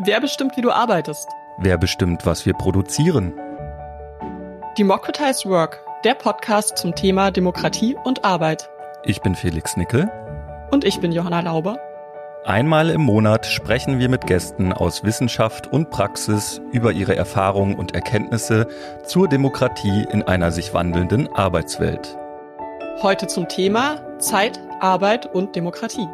Wer bestimmt, wie du arbeitest? Wer bestimmt, was wir produzieren? Democratized Work, der Podcast zum Thema Demokratie und Arbeit. Ich bin Felix Nickel. Und ich bin Johanna Lauber. Einmal im Monat sprechen wir mit Gästen aus Wissenschaft und Praxis über ihre Erfahrungen und Erkenntnisse zur Demokratie in einer sich wandelnden Arbeitswelt. Heute zum Thema Zeit, Arbeit und Demokratie.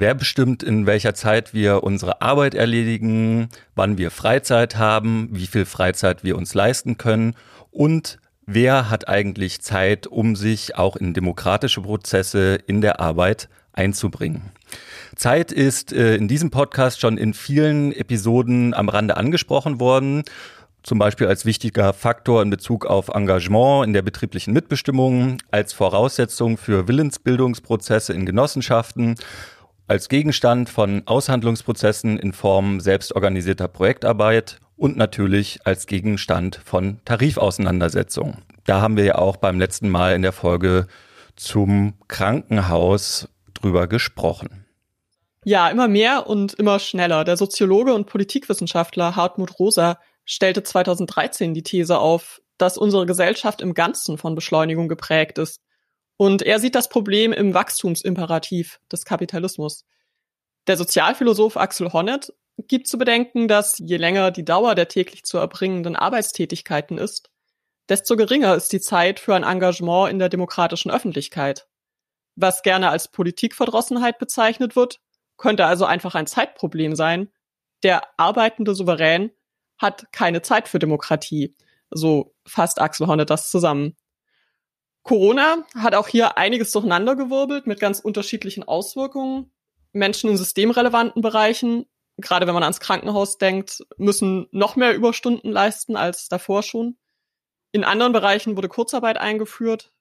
Wer bestimmt, in welcher Zeit wir unsere Arbeit erledigen, wann wir Freizeit haben, wie viel Freizeit wir uns leisten können und wer hat eigentlich Zeit, um sich auch in demokratische Prozesse in der Arbeit einzubringen. Zeit ist äh, in diesem Podcast schon in vielen Episoden am Rande angesprochen worden zum Beispiel als wichtiger Faktor in Bezug auf Engagement in der betrieblichen Mitbestimmung, als Voraussetzung für Willensbildungsprozesse in Genossenschaften als Gegenstand von Aushandlungsprozessen in Form selbstorganisierter Projektarbeit und natürlich als Gegenstand von Tarifauseinandersetzungen. Da haben wir ja auch beim letzten Mal in der Folge zum Krankenhaus drüber gesprochen. Ja, immer mehr und immer schneller. Der Soziologe und Politikwissenschaftler Hartmut Rosa stellte 2013 die These auf, dass unsere Gesellschaft im Ganzen von Beschleunigung geprägt ist und er sieht das Problem im Wachstumsimperativ des Kapitalismus. Der Sozialphilosoph Axel Honneth gibt zu bedenken, dass je länger die Dauer der täglich zu erbringenden Arbeitstätigkeiten ist, desto geringer ist die Zeit für ein Engagement in der demokratischen Öffentlichkeit. Was gerne als Politikverdrossenheit bezeichnet wird, könnte also einfach ein Zeitproblem sein. Der arbeitende Souverän hat keine Zeit für Demokratie. So fasst Axel Honneth das zusammen. Corona hat auch hier einiges durcheinandergewirbelt mit ganz unterschiedlichen Auswirkungen. Menschen in systemrelevanten Bereichen, gerade wenn man ans Krankenhaus denkt, müssen noch mehr Überstunden leisten als davor schon. In anderen Bereichen wurde Kurzarbeit eingeführt.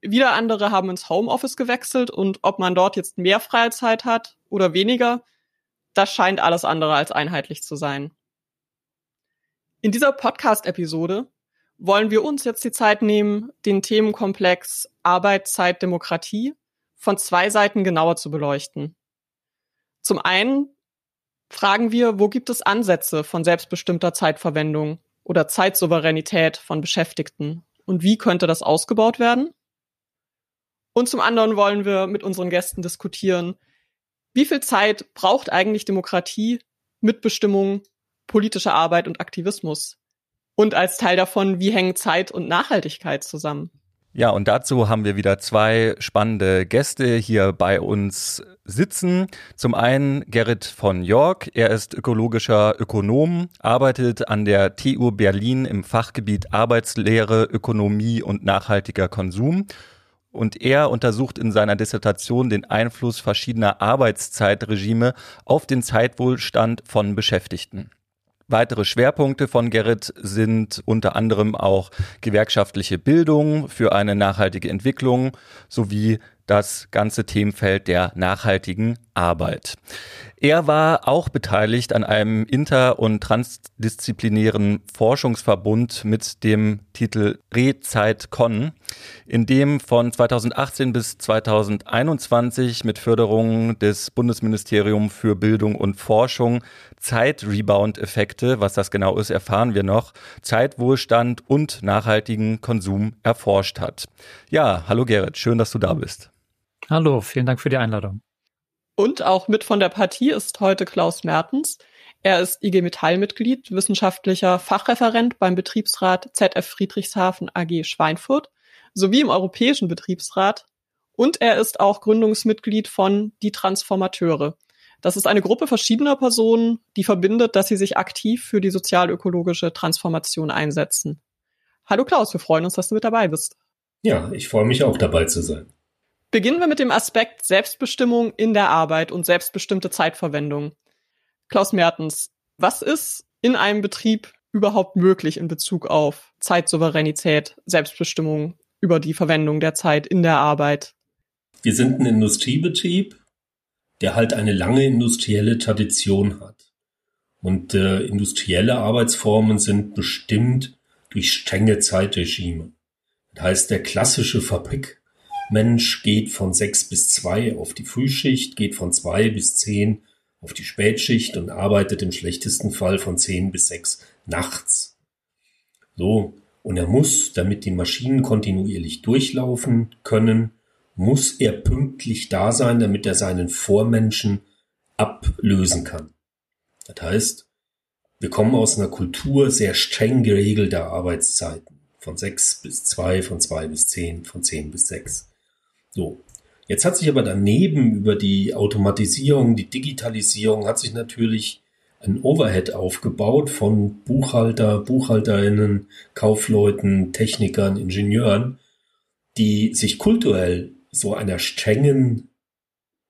Wieder andere haben ins Homeoffice gewechselt und ob man dort jetzt mehr Freizeit hat oder weniger, das scheint alles andere als einheitlich zu sein. In dieser Podcast-Episode wollen wir uns jetzt die Zeit nehmen, den Themenkomplex Arbeit, Zeit, Demokratie von zwei Seiten genauer zu beleuchten. Zum einen fragen wir, wo gibt es Ansätze von selbstbestimmter Zeitverwendung oder Zeitsouveränität von Beschäftigten und wie könnte das ausgebaut werden? Und zum anderen wollen wir mit unseren Gästen diskutieren, wie viel Zeit braucht eigentlich Demokratie, Mitbestimmung, politische Arbeit und Aktivismus? Und als Teil davon, wie hängen Zeit und Nachhaltigkeit zusammen? Ja, und dazu haben wir wieder zwei spannende Gäste hier bei uns sitzen. Zum einen Gerrit von York. Er ist ökologischer Ökonom, arbeitet an der TU Berlin im Fachgebiet Arbeitslehre, Ökonomie und nachhaltiger Konsum. Und er untersucht in seiner Dissertation den Einfluss verschiedener Arbeitszeitregime auf den Zeitwohlstand von Beschäftigten. Weitere Schwerpunkte von Gerrit sind unter anderem auch gewerkschaftliche Bildung für eine nachhaltige Entwicklung sowie das ganze Themenfeld der nachhaltigen Arbeit. Er war auch beteiligt an einem inter- und transdisziplinären Forschungsverbund mit dem Titel ReZeitCon, in dem von 2018 bis 2021 mit Förderung des Bundesministeriums für Bildung und Forschung Zeit-Rebound-Effekte, was das genau ist, erfahren wir noch, Zeitwohlstand und nachhaltigen Konsum erforscht hat. Ja, hallo Gerrit, schön, dass du da bist. Hallo, vielen Dank für die Einladung. Und auch mit von der Partie ist heute Klaus Mertens. Er ist IG Metall-Mitglied, wissenschaftlicher Fachreferent beim Betriebsrat ZF Friedrichshafen AG Schweinfurt sowie im Europäischen Betriebsrat. Und er ist auch Gründungsmitglied von Die Transformateure. Das ist eine Gruppe verschiedener Personen, die verbindet, dass sie sich aktiv für die sozialökologische Transformation einsetzen. Hallo Klaus, wir freuen uns, dass du mit dabei bist. Ja, ich freue mich auch dabei zu sein. Beginnen wir mit dem Aspekt Selbstbestimmung in der Arbeit und selbstbestimmte Zeitverwendung. Klaus Mertens, was ist in einem Betrieb überhaupt möglich in Bezug auf Zeitsouveränität, Selbstbestimmung über die Verwendung der Zeit in der Arbeit? Wir sind ein Industriebetrieb, der halt eine lange industrielle Tradition hat. Und äh, industrielle Arbeitsformen sind bestimmt durch strenge Zeitregime. Das heißt, der klassische Fabrikmensch geht von sechs bis zwei auf die Frühschicht, geht von zwei bis zehn auf die Spätschicht und arbeitet im schlechtesten Fall von zehn bis sechs nachts. So. Und er muss, damit die Maschinen kontinuierlich durchlaufen können, muss er pünktlich da sein, damit er seinen Vormenschen ablösen kann. Das heißt, wir kommen aus einer Kultur sehr streng geregelter Arbeitszeiten. Von sechs bis zwei, von zwei bis zehn, von zehn bis sechs. So. Jetzt hat sich aber daneben über die Automatisierung, die Digitalisierung, hat sich natürlich ein Overhead aufgebaut von Buchhalter, Buchhalterinnen, Kaufleuten, Technikern, Ingenieuren, die sich kulturell so einer strengen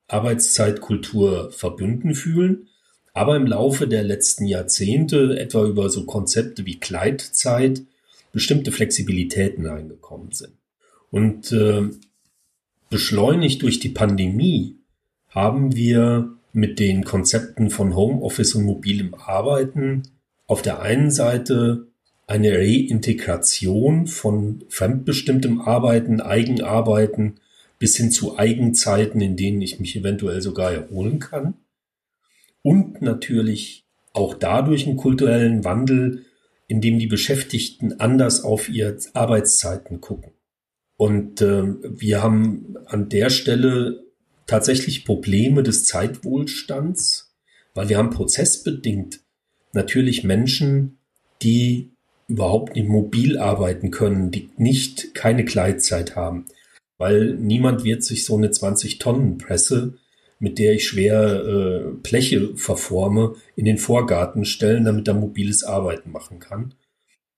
Arbeitszeitkultur verbünden fühlen, aber im Laufe der letzten Jahrzehnte, etwa über so Konzepte wie Kleidzeit, bestimmte Flexibilitäten eingekommen sind. Und äh, beschleunigt durch die Pandemie haben wir mit den Konzepten von Homeoffice und mobilem Arbeiten auf der einen Seite eine Reintegration von fremdbestimmtem Arbeiten, Eigenarbeiten bis hin zu Eigenzeiten, in denen ich mich eventuell sogar erholen kann. Und natürlich auch dadurch einen kulturellen Wandel, in dem die Beschäftigten anders auf ihre Arbeitszeiten gucken. Und äh, wir haben an der Stelle tatsächlich Probleme des Zeitwohlstands, weil wir haben prozessbedingt natürlich Menschen, die überhaupt nicht mobil arbeiten können, die nicht keine Gleitzeit haben, weil niemand wird sich so eine 20 Tonnen Presse, mit der ich schwer äh, Bleche verforme, in den Vorgarten stellen, damit er mobiles Arbeiten machen kann.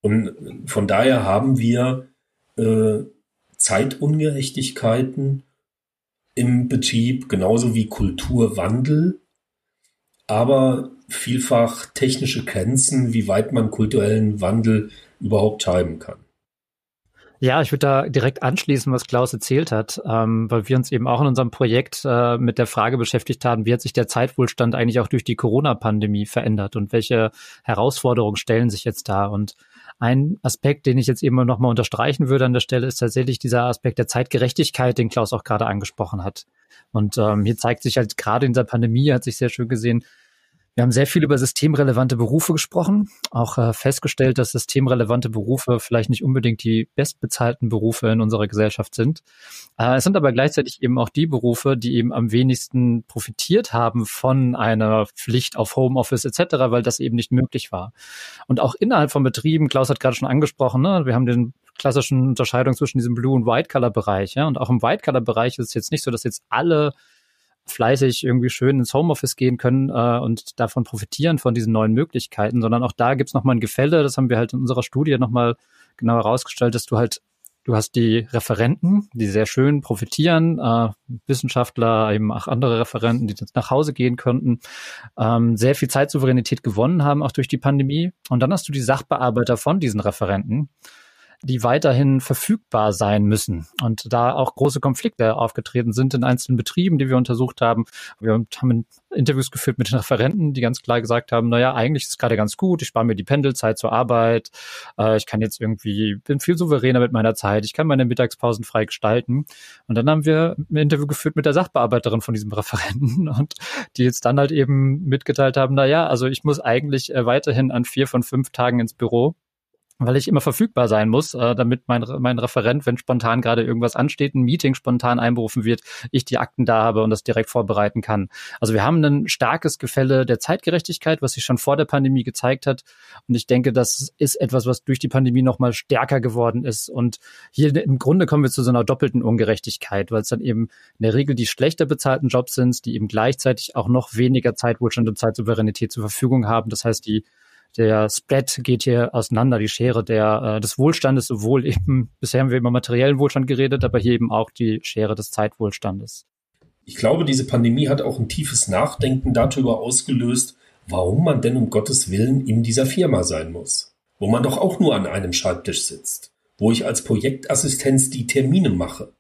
Und von daher haben wir äh, Zeitungerechtigkeiten im Betrieb, genauso wie Kulturwandel, aber vielfach technische Grenzen, wie weit man kulturellen Wandel überhaupt treiben kann. Ja, ich würde da direkt anschließen, was Klaus erzählt hat, ähm, weil wir uns eben auch in unserem Projekt äh, mit der Frage beschäftigt haben, wie hat sich der Zeitwohlstand eigentlich auch durch die Corona-Pandemie verändert und welche Herausforderungen stellen sich jetzt da? Und ein Aspekt, den ich jetzt eben nochmal unterstreichen würde an der Stelle, ist tatsächlich dieser Aspekt der Zeitgerechtigkeit, den Klaus auch gerade angesprochen hat. Und ähm, hier zeigt sich halt gerade in der Pandemie, hat sich sehr schön gesehen, wir haben sehr viel über systemrelevante Berufe gesprochen, auch äh, festgestellt, dass systemrelevante Berufe vielleicht nicht unbedingt die bestbezahlten Berufe in unserer Gesellschaft sind. Äh, es sind aber gleichzeitig eben auch die Berufe, die eben am wenigsten profitiert haben von einer Pflicht auf Homeoffice etc., weil das eben nicht möglich war. Und auch innerhalb von Betrieben, Klaus hat gerade schon angesprochen, ne, wir haben den klassischen Unterscheidung zwischen diesem Blue- und White-Color-Bereich. Ja? Und auch im White-Color-Bereich ist es jetzt nicht so, dass jetzt alle fleißig irgendwie schön ins Homeoffice gehen können äh, und davon profitieren von diesen neuen Möglichkeiten, sondern auch da gibt's nochmal ein Gefälle, das haben wir halt in unserer Studie nochmal genau herausgestellt, dass du halt Du hast die Referenten, die sehr schön profitieren, äh, Wissenschaftler, eben auch andere Referenten, die jetzt nach Hause gehen könnten, ähm, sehr viel Zeitsouveränität gewonnen haben, auch durch die Pandemie. Und dann hast du die Sachbearbeiter von diesen Referenten, die weiterhin verfügbar sein müssen. Und da auch große Konflikte aufgetreten sind in einzelnen Betrieben, die wir untersucht haben. Wir haben Interviews geführt mit den Referenten, die ganz klar gesagt haben, naja, eigentlich ist es gerade ganz gut, ich spare mir die Pendelzeit zur Arbeit, äh, ich kann jetzt irgendwie, bin viel souveräner mit meiner Zeit, ich kann meine Mittagspausen frei gestalten. Und dann haben wir ein Interview geführt mit der Sachbearbeiterin von diesem Referenten und die jetzt dann halt eben mitgeteilt haben, naja, also ich muss eigentlich äh, weiterhin an vier von fünf Tagen ins Büro weil ich immer verfügbar sein muss, äh, damit mein, mein Referent, wenn spontan gerade irgendwas ansteht, ein Meeting spontan einberufen wird, ich die Akten da habe und das direkt vorbereiten kann. Also wir haben ein starkes Gefälle der Zeitgerechtigkeit, was sich schon vor der Pandemie gezeigt hat. Und ich denke, das ist etwas, was durch die Pandemie nochmal stärker geworden ist. Und hier im Grunde kommen wir zu so einer doppelten Ungerechtigkeit, weil es dann eben in der Regel die schlechter bezahlten Jobs sind, die eben gleichzeitig auch noch weniger Zeitwohlstand und Zeitsouveränität zur Verfügung haben. Das heißt, die der Spread geht hier auseinander, die Schere der, äh, des Wohlstandes, sowohl eben, bisher haben wir über materiellen Wohlstand geredet, aber hier eben auch die Schere des Zeitwohlstandes. Ich glaube, diese Pandemie hat auch ein tiefes Nachdenken darüber ausgelöst, warum man denn um Gottes Willen in dieser Firma sein muss. Wo man doch auch nur an einem Schreibtisch sitzt. Wo ich als Projektassistenz die Termine mache.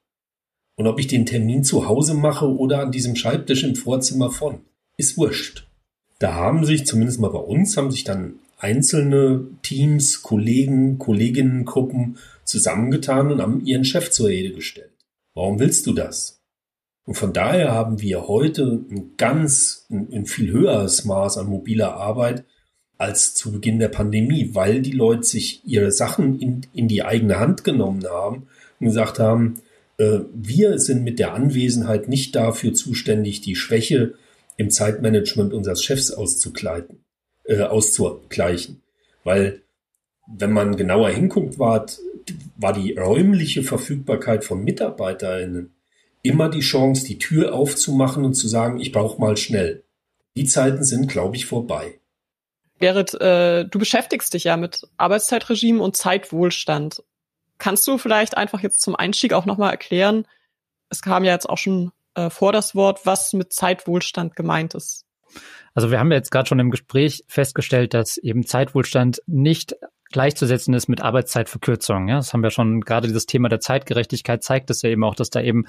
Und ob ich den Termin zu Hause mache oder an diesem Schreibtisch im Vorzimmer von, ist wurscht. Da haben sich, zumindest mal bei uns, haben sich dann einzelne Teams, Kollegen, Kolleginnengruppen zusammengetan und haben ihren Chef zur Rede gestellt. Warum willst du das? Und von daher haben wir heute ein ganz, ein, ein viel höheres Maß an mobiler Arbeit als zu Beginn der Pandemie, weil die Leute sich ihre Sachen in, in die eigene Hand genommen haben und gesagt haben, äh, wir sind mit der Anwesenheit nicht dafür zuständig, die Schwäche im Zeitmanagement unseres Chefs auszugleichen, äh, auszugleichen. Weil wenn man genauer hinguckt, war, war die räumliche Verfügbarkeit von MitarbeiterInnen immer die Chance, die Tür aufzumachen und zu sagen, ich brauche mal schnell. Die Zeiten sind, glaube ich, vorbei. Gerrit, äh, du beschäftigst dich ja mit Arbeitszeitregime und Zeitwohlstand. Kannst du vielleicht einfach jetzt zum Einstieg auch nochmal erklären, es kam ja jetzt auch schon äh, vor das Wort, was mit Zeitwohlstand gemeint ist? Also wir haben jetzt gerade schon im Gespräch festgestellt, dass eben Zeitwohlstand nicht gleichzusetzen ist mit Arbeitszeitverkürzung. Ja, das haben wir schon gerade dieses Thema der Zeitgerechtigkeit zeigt es ja eben auch, dass da eben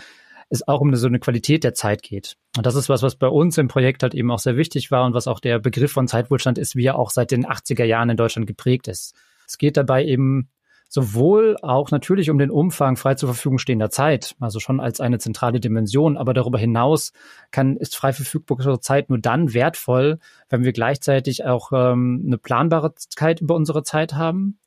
es auch um so eine Qualität der Zeit geht. Und das ist was, was bei uns im Projekt halt eben auch sehr wichtig war und was auch der Begriff von Zeitwohlstand ist, wie er auch seit den 80er Jahren in Deutschland geprägt ist. Es geht dabei eben sowohl auch natürlich um den Umfang frei zur Verfügung stehender Zeit, also schon als eine zentrale Dimension, aber darüber hinaus kann, ist frei verfügbare Zeit nur dann wertvoll, wenn wir gleichzeitig auch ähm, eine Planbarkeit über unsere Zeit haben.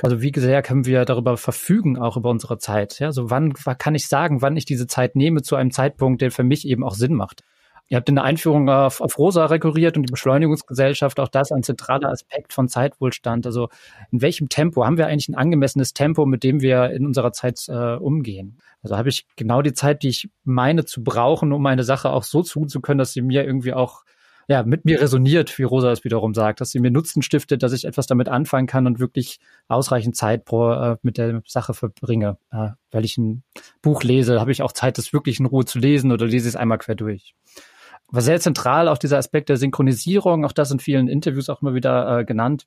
Also wie sehr können wir darüber verfügen, auch über unsere Zeit? Ja, so wann kann ich sagen, wann ich diese Zeit nehme zu einem Zeitpunkt, der für mich eben auch Sinn macht? Ihr habt in der Einführung auf, auf Rosa rekurriert und die Beschleunigungsgesellschaft, auch das ein zentraler Aspekt von Zeitwohlstand. Also in welchem Tempo haben wir eigentlich ein angemessenes Tempo, mit dem wir in unserer Zeit äh, umgehen? Also habe ich genau die Zeit, die ich meine zu brauchen, um eine Sache auch so tun zu können, dass sie mir irgendwie auch ja, mit mir resoniert, wie Rosa es wiederum sagt, dass sie mir Nutzen stiftet, dass ich etwas damit anfangen kann und wirklich ausreichend Zeit pro, äh, mit der Sache verbringe. Äh, weil ich ein Buch lese, habe ich auch Zeit, das wirklich in Ruhe zu lesen oder lese es einmal quer durch war sehr zentral auch dieser Aspekt der Synchronisierung, auch das in vielen Interviews auch immer wieder äh, genannt.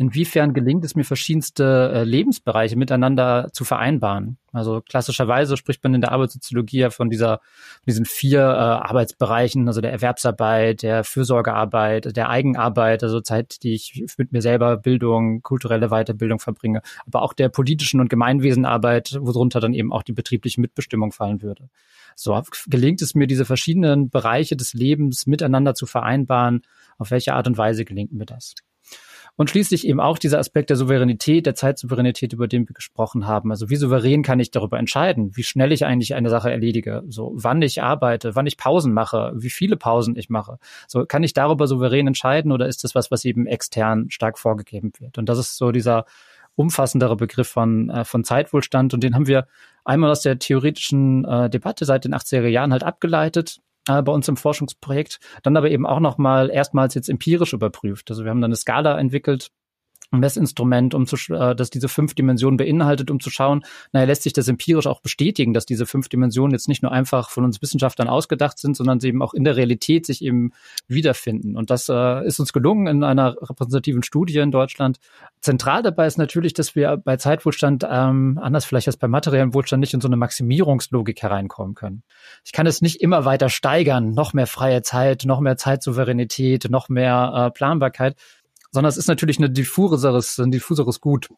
Inwiefern gelingt es mir, verschiedenste äh, Lebensbereiche miteinander zu vereinbaren? Also klassischerweise spricht man in der Arbeitssoziologie ja von dieser, diesen vier äh, Arbeitsbereichen, also der Erwerbsarbeit, der Fürsorgearbeit, der Eigenarbeit, also Zeit, die ich mit mir selber Bildung, kulturelle Weiterbildung verbringe, aber auch der politischen und Gemeinwesenarbeit, worunter dann eben auch die betriebliche Mitbestimmung fallen würde. So gelingt es mir, diese verschiedenen Bereiche des Lebens miteinander zu vereinbaren. Auf welche Art und Weise gelingt mir das? Und schließlich eben auch dieser Aspekt der Souveränität, der Zeitsouveränität, über den wir gesprochen haben. Also wie souverän kann ich darüber entscheiden, wie schnell ich eigentlich eine Sache erledige, so wann ich arbeite, wann ich Pausen mache, wie viele Pausen ich mache. So kann ich darüber souverän entscheiden oder ist das was, was eben extern stark vorgegeben wird? Und das ist so dieser umfassendere Begriff von, äh, von Zeitwohlstand. Und den haben wir einmal aus der theoretischen äh, Debatte seit den 80er Jahren halt abgeleitet äh, bei uns im Forschungsprojekt, dann aber eben auch nochmal erstmals jetzt empirisch überprüft. Also wir haben dann eine Skala entwickelt, Messinstrument, um zu, äh, dass diese fünf Dimensionen beinhaltet, um zu schauen, naja, lässt sich das empirisch auch bestätigen, dass diese fünf Dimensionen jetzt nicht nur einfach von uns Wissenschaftlern ausgedacht sind, sondern sie eben auch in der Realität sich eben wiederfinden. Und das äh, ist uns gelungen in einer repräsentativen Studie in Deutschland. Zentral dabei ist natürlich, dass wir bei Zeitwohlstand, ähm, anders vielleicht als bei materiellen Wohlstand, nicht in so eine Maximierungslogik hereinkommen können. Ich kann es nicht immer weiter steigern, noch mehr freie Zeit, noch mehr Zeitsouveränität, noch mehr äh, Planbarkeit, sondern es ist natürlich eine diffuseres, ein diffuseres Gut.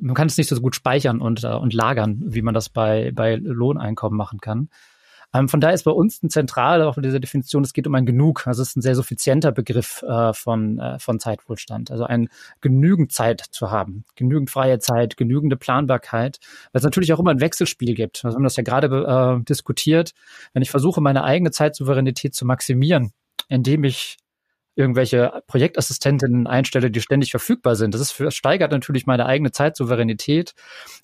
Man kann es nicht so gut speichern und, äh, und lagern, wie man das bei, bei Lohneinkommen machen kann. Ähm, von daher ist bei uns ein zentral auch in dieser Definition, es geht um ein Genug. Also es ist ein sehr suffizienter Begriff äh, von, äh, von Zeitwohlstand. Also ein genügend Zeit zu haben, genügend freie Zeit, genügende Planbarkeit, weil es natürlich auch immer ein Wechselspiel gibt. Also wir haben das ja gerade äh, diskutiert. Wenn ich versuche, meine eigene Zeitsouveränität zu maximieren, indem ich irgendwelche Projektassistentinnen einstelle, die ständig verfügbar sind. Das ist für, steigert natürlich meine eigene Zeitsouveränität,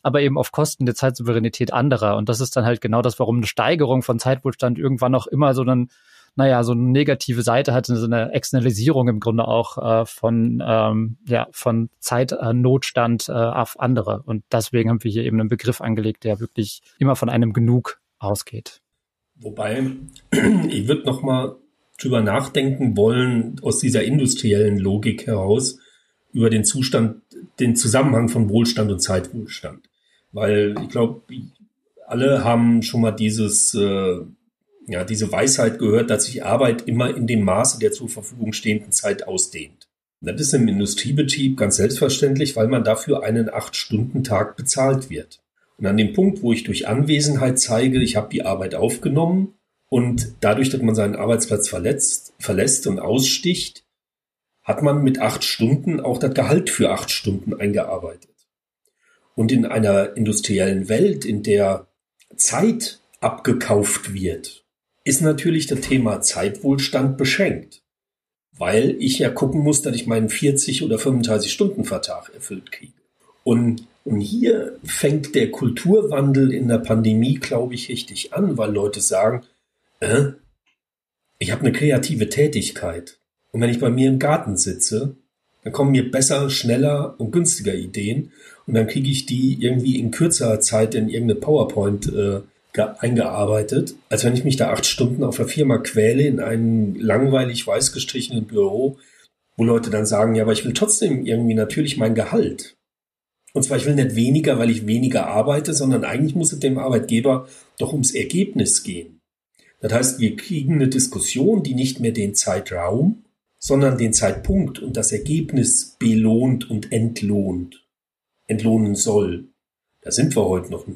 aber eben auf Kosten der Zeitsouveränität anderer. Und das ist dann halt genau das, warum eine Steigerung von Zeitwohlstand irgendwann auch immer so einen, naja, so eine negative Seite hat, so eine Externalisierung im Grunde auch äh, von, ähm, ja, von Zeitnotstand äh, auf andere. Und deswegen haben wir hier eben einen Begriff angelegt, der wirklich immer von einem Genug ausgeht. Wobei, ich würde noch mal drüber nachdenken wollen, aus dieser industriellen Logik heraus, über den Zustand, den Zusammenhang von Wohlstand und Zeitwohlstand. Weil ich glaube, alle haben schon mal dieses, äh, ja, diese Weisheit gehört, dass sich Arbeit immer in dem Maße der zur Verfügung stehenden Zeit ausdehnt. Das ist im Industriebetrieb ganz selbstverständlich, weil man dafür einen Acht-Stunden-Tag bezahlt wird. Und an dem Punkt, wo ich durch Anwesenheit zeige, ich habe die Arbeit aufgenommen und dadurch, dass man seinen Arbeitsplatz verletzt, verlässt und aussticht, hat man mit acht Stunden auch das Gehalt für acht Stunden eingearbeitet. Und in einer industriellen Welt, in der Zeit abgekauft wird, ist natürlich das Thema Zeitwohlstand beschränkt weil ich ja gucken muss, dass ich meinen 40 oder 35 Stunden Vertrag erfüllt kriege. Und, und hier fängt der Kulturwandel in der Pandemie, glaube ich, richtig an, weil Leute sagen, äh, ich habe eine kreative Tätigkeit. Und wenn ich bei mir im Garten sitze, dann kommen mir besser, schneller und günstiger Ideen. Und dann kriege ich die irgendwie in kürzerer Zeit in irgendeine PowerPoint äh, eingearbeitet, als wenn ich mich da acht Stunden auf der Firma quäle in einem langweilig weiß gestrichenen Büro, wo Leute dann sagen, ja, aber ich will trotzdem irgendwie natürlich mein Gehalt. Und zwar, ich will nicht weniger, weil ich weniger arbeite, sondern eigentlich muss es dem Arbeitgeber doch ums Ergebnis gehen. Das heißt, wir kriegen eine Diskussion, die nicht mehr den Zeitraum, sondern den Zeitpunkt und das Ergebnis belohnt und entlohnt, entlohnen soll. Da sind wir heute noch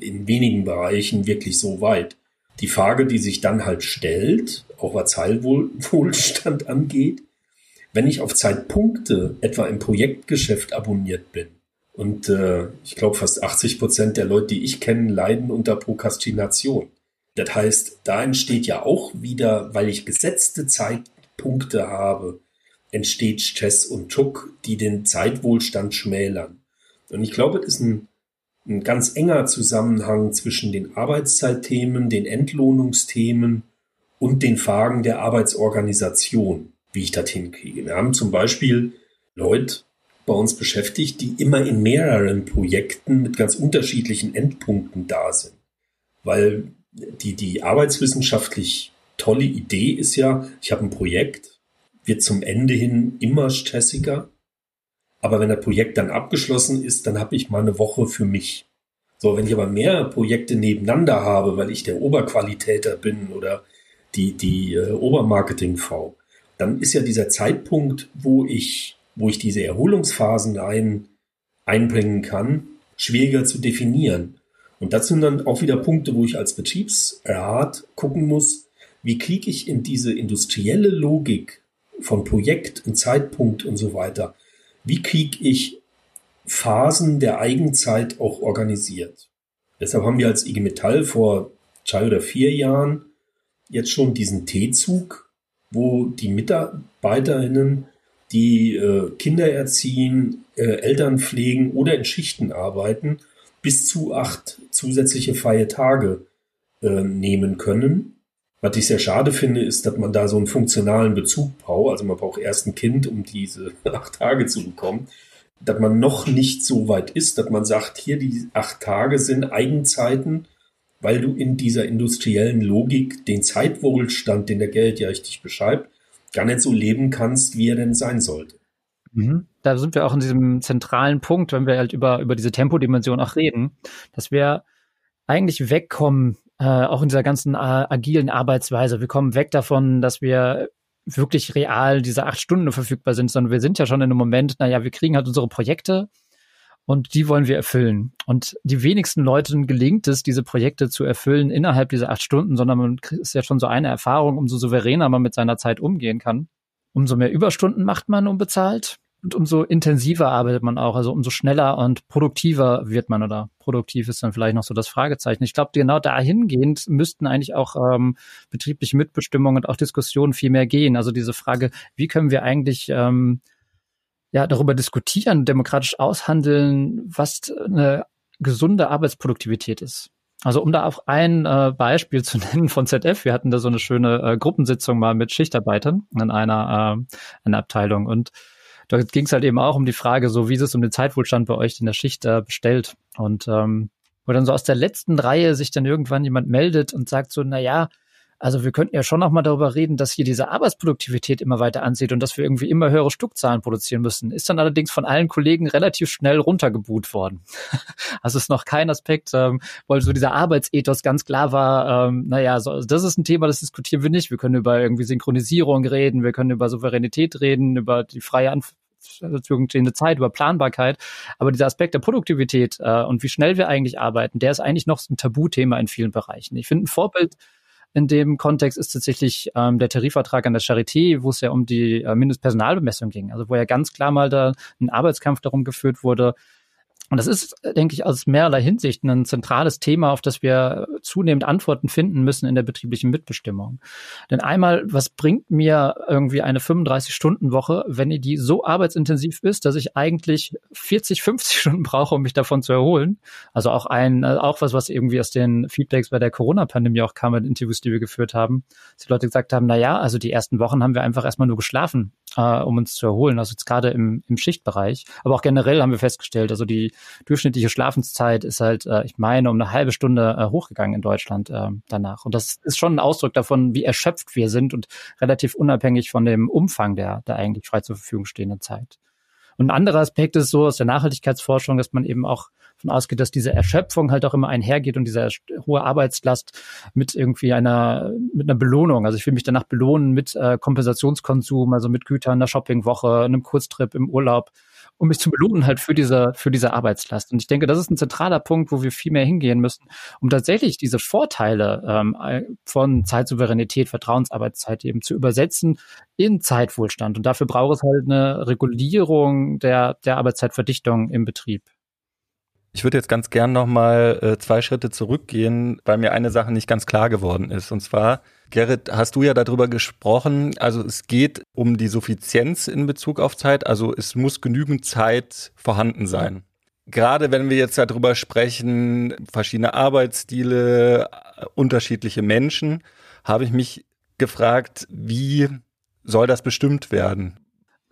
in wenigen Bereichen wirklich so weit. Die Frage, die sich dann halt stellt, auch was Heilwohlstand angeht, wenn ich auf Zeitpunkte etwa im Projektgeschäft abonniert bin, und äh, ich glaube, fast 80 Prozent der Leute, die ich kenne, leiden unter Prokrastination. Das heißt, da entsteht ja auch wieder, weil ich gesetzte Zeitpunkte habe, entsteht Stress und Druck, die den Zeitwohlstand schmälern. Und ich glaube, das ist ein ein ganz enger Zusammenhang zwischen den Arbeitszeitthemen, den Entlohnungsthemen und den Fragen der Arbeitsorganisation, wie ich das hinkriege. Wir haben zum Beispiel Leute bei uns beschäftigt, die immer in mehreren Projekten mit ganz unterschiedlichen Endpunkten da sind. Weil die, die arbeitswissenschaftlich tolle Idee ist ja, ich habe ein Projekt, wird zum Ende hin immer stressiger aber wenn das Projekt dann abgeschlossen ist, dann habe ich mal eine Woche für mich. So, wenn ich aber mehr Projekte nebeneinander habe, weil ich der Oberqualitäter bin oder die, die äh, Obermarketing-V, dann ist ja dieser Zeitpunkt, wo ich, wo ich diese Erholungsphasen ein, einbringen kann, schwieriger zu definieren. Und das sind dann auch wieder Punkte, wo ich als Betriebsrat gucken muss, wie kriege ich in diese industrielle Logik von Projekt und Zeitpunkt und so weiter, wie kriege ich Phasen der Eigenzeit auch organisiert. Deshalb haben wir als IG Metall vor zwei oder vier Jahren jetzt schon diesen T-Zug, wo die Mitarbeiterinnen, die äh, Kinder erziehen, äh, Eltern pflegen oder in Schichten arbeiten, bis zu acht zusätzliche freie Tage äh, nehmen können. Was ich sehr schade finde, ist, dass man da so einen funktionalen Bezug braucht. Also man braucht erst ein Kind, um diese acht Tage zu bekommen. Dass man noch nicht so weit ist, dass man sagt, hier die acht Tage sind Eigenzeiten, weil du in dieser industriellen Logik den Zeitwohlstand, den der Geld ja richtig beschreibt, gar nicht so leben kannst, wie er denn sein sollte. Mhm. Da sind wir auch in diesem zentralen Punkt, wenn wir halt über, über diese Tempodimension auch reden, dass wir eigentlich wegkommen äh, auch in dieser ganzen äh, agilen Arbeitsweise. Wir kommen weg davon, dass wir wirklich real diese acht Stunden verfügbar sind, sondern wir sind ja schon in einem Moment, naja, wir kriegen halt unsere Projekte und die wollen wir erfüllen. Und die wenigsten Leuten gelingt es, diese Projekte zu erfüllen innerhalb dieser acht Stunden, sondern man ist ja schon so eine Erfahrung, umso souveräner man mit seiner Zeit umgehen kann. Umso mehr Überstunden macht man unbezahlt und umso intensiver arbeitet man auch, also umso schneller und produktiver wird man oder produktiv ist dann vielleicht noch so das Fragezeichen. Ich glaube, genau dahingehend müssten eigentlich auch ähm, betriebliche Mitbestimmung und auch Diskussionen viel mehr gehen. Also diese Frage, wie können wir eigentlich ähm, ja darüber diskutieren, demokratisch aushandeln, was eine gesunde Arbeitsproduktivität ist. Also um da auch ein äh, Beispiel zu nennen von ZF, wir hatten da so eine schöne äh, Gruppensitzung mal mit Schichtarbeitern in einer, äh, einer Abteilung und da ging es halt eben auch um die Frage, so wie ist es um den Zeitwohlstand bei euch in der Schicht äh, bestellt. Und ähm, wo dann so aus der letzten Reihe sich dann irgendwann jemand meldet und sagt so, na ja, also wir könnten ja schon noch mal darüber reden, dass hier diese Arbeitsproduktivität immer weiter anzieht und dass wir irgendwie immer höhere Stückzahlen produzieren müssen. Ist dann allerdings von allen Kollegen relativ schnell runtergebuht worden. also ist noch kein Aspekt, ähm, weil so dieser Arbeitsethos ganz klar war, ähm, naja, so, das ist ein Thema, das diskutieren wir nicht. Wir können über irgendwie Synchronisierung reden, wir können über Souveränität reden, über die freie Anf stehende Zeit, über Planbarkeit. Aber dieser Aspekt der Produktivität äh, und wie schnell wir eigentlich arbeiten, der ist eigentlich noch ein Tabuthema in vielen Bereichen. Ich finde ein Vorbild in dem Kontext ist tatsächlich ähm, der Tarifvertrag an der Charité, wo es ja um die äh, Mindestpersonalbemessung ging. Also wo ja ganz klar mal da ein Arbeitskampf darum geführt wurde, und das ist, denke ich, aus mehrerlei Hinsicht ein zentrales Thema, auf das wir zunehmend Antworten finden müssen in der betrieblichen Mitbestimmung. Denn einmal, was bringt mir irgendwie eine 35-Stunden-Woche, wenn die so arbeitsintensiv ist, dass ich eigentlich 40, 50 Stunden brauche, um mich davon zu erholen? Also auch ein, auch was, was irgendwie aus den Feedbacks bei der Corona-Pandemie auch kam, in Interviews, die wir geführt haben, dass die Leute gesagt haben, na ja, also die ersten Wochen haben wir einfach erstmal nur geschlafen, äh, um uns zu erholen. Also jetzt gerade im, im Schichtbereich. Aber auch generell haben wir festgestellt, also die durchschnittliche Schlafenszeit ist halt, äh, ich meine, um eine halbe Stunde äh, hochgegangen in Deutschland äh, danach. Und das ist schon ein Ausdruck davon, wie erschöpft wir sind und relativ unabhängig von dem Umfang der, der eigentlich frei zur Verfügung stehenden Zeit. Und ein anderer Aspekt ist so aus der Nachhaltigkeitsforschung, dass man eben auch davon ausgeht, dass diese Erschöpfung halt auch immer einhergeht und diese hohe Arbeitslast mit irgendwie einer, mit einer Belohnung. Also ich will mich danach belohnen mit äh, Kompensationskonsum, also mit Gütern, einer Shoppingwoche, einem Kurztrip im Urlaub um mich zu belohnen halt für diese, für diese Arbeitslast. Und ich denke, das ist ein zentraler Punkt, wo wir viel mehr hingehen müssen, um tatsächlich diese Vorteile ähm, von Zeitsouveränität, Vertrauensarbeitszeit eben zu übersetzen in Zeitwohlstand. Und dafür braucht es halt eine Regulierung der, der Arbeitszeitverdichtung im Betrieb. Ich würde jetzt ganz gern nochmal äh, zwei Schritte zurückgehen, weil mir eine Sache nicht ganz klar geworden ist. Und zwar, Gerrit, hast du ja darüber gesprochen, also es geht um die Suffizienz in Bezug auf Zeit, also es muss genügend Zeit vorhanden sein. Gerade wenn wir jetzt darüber sprechen, verschiedene Arbeitsstile, unterschiedliche Menschen, habe ich mich gefragt, wie soll das bestimmt werden?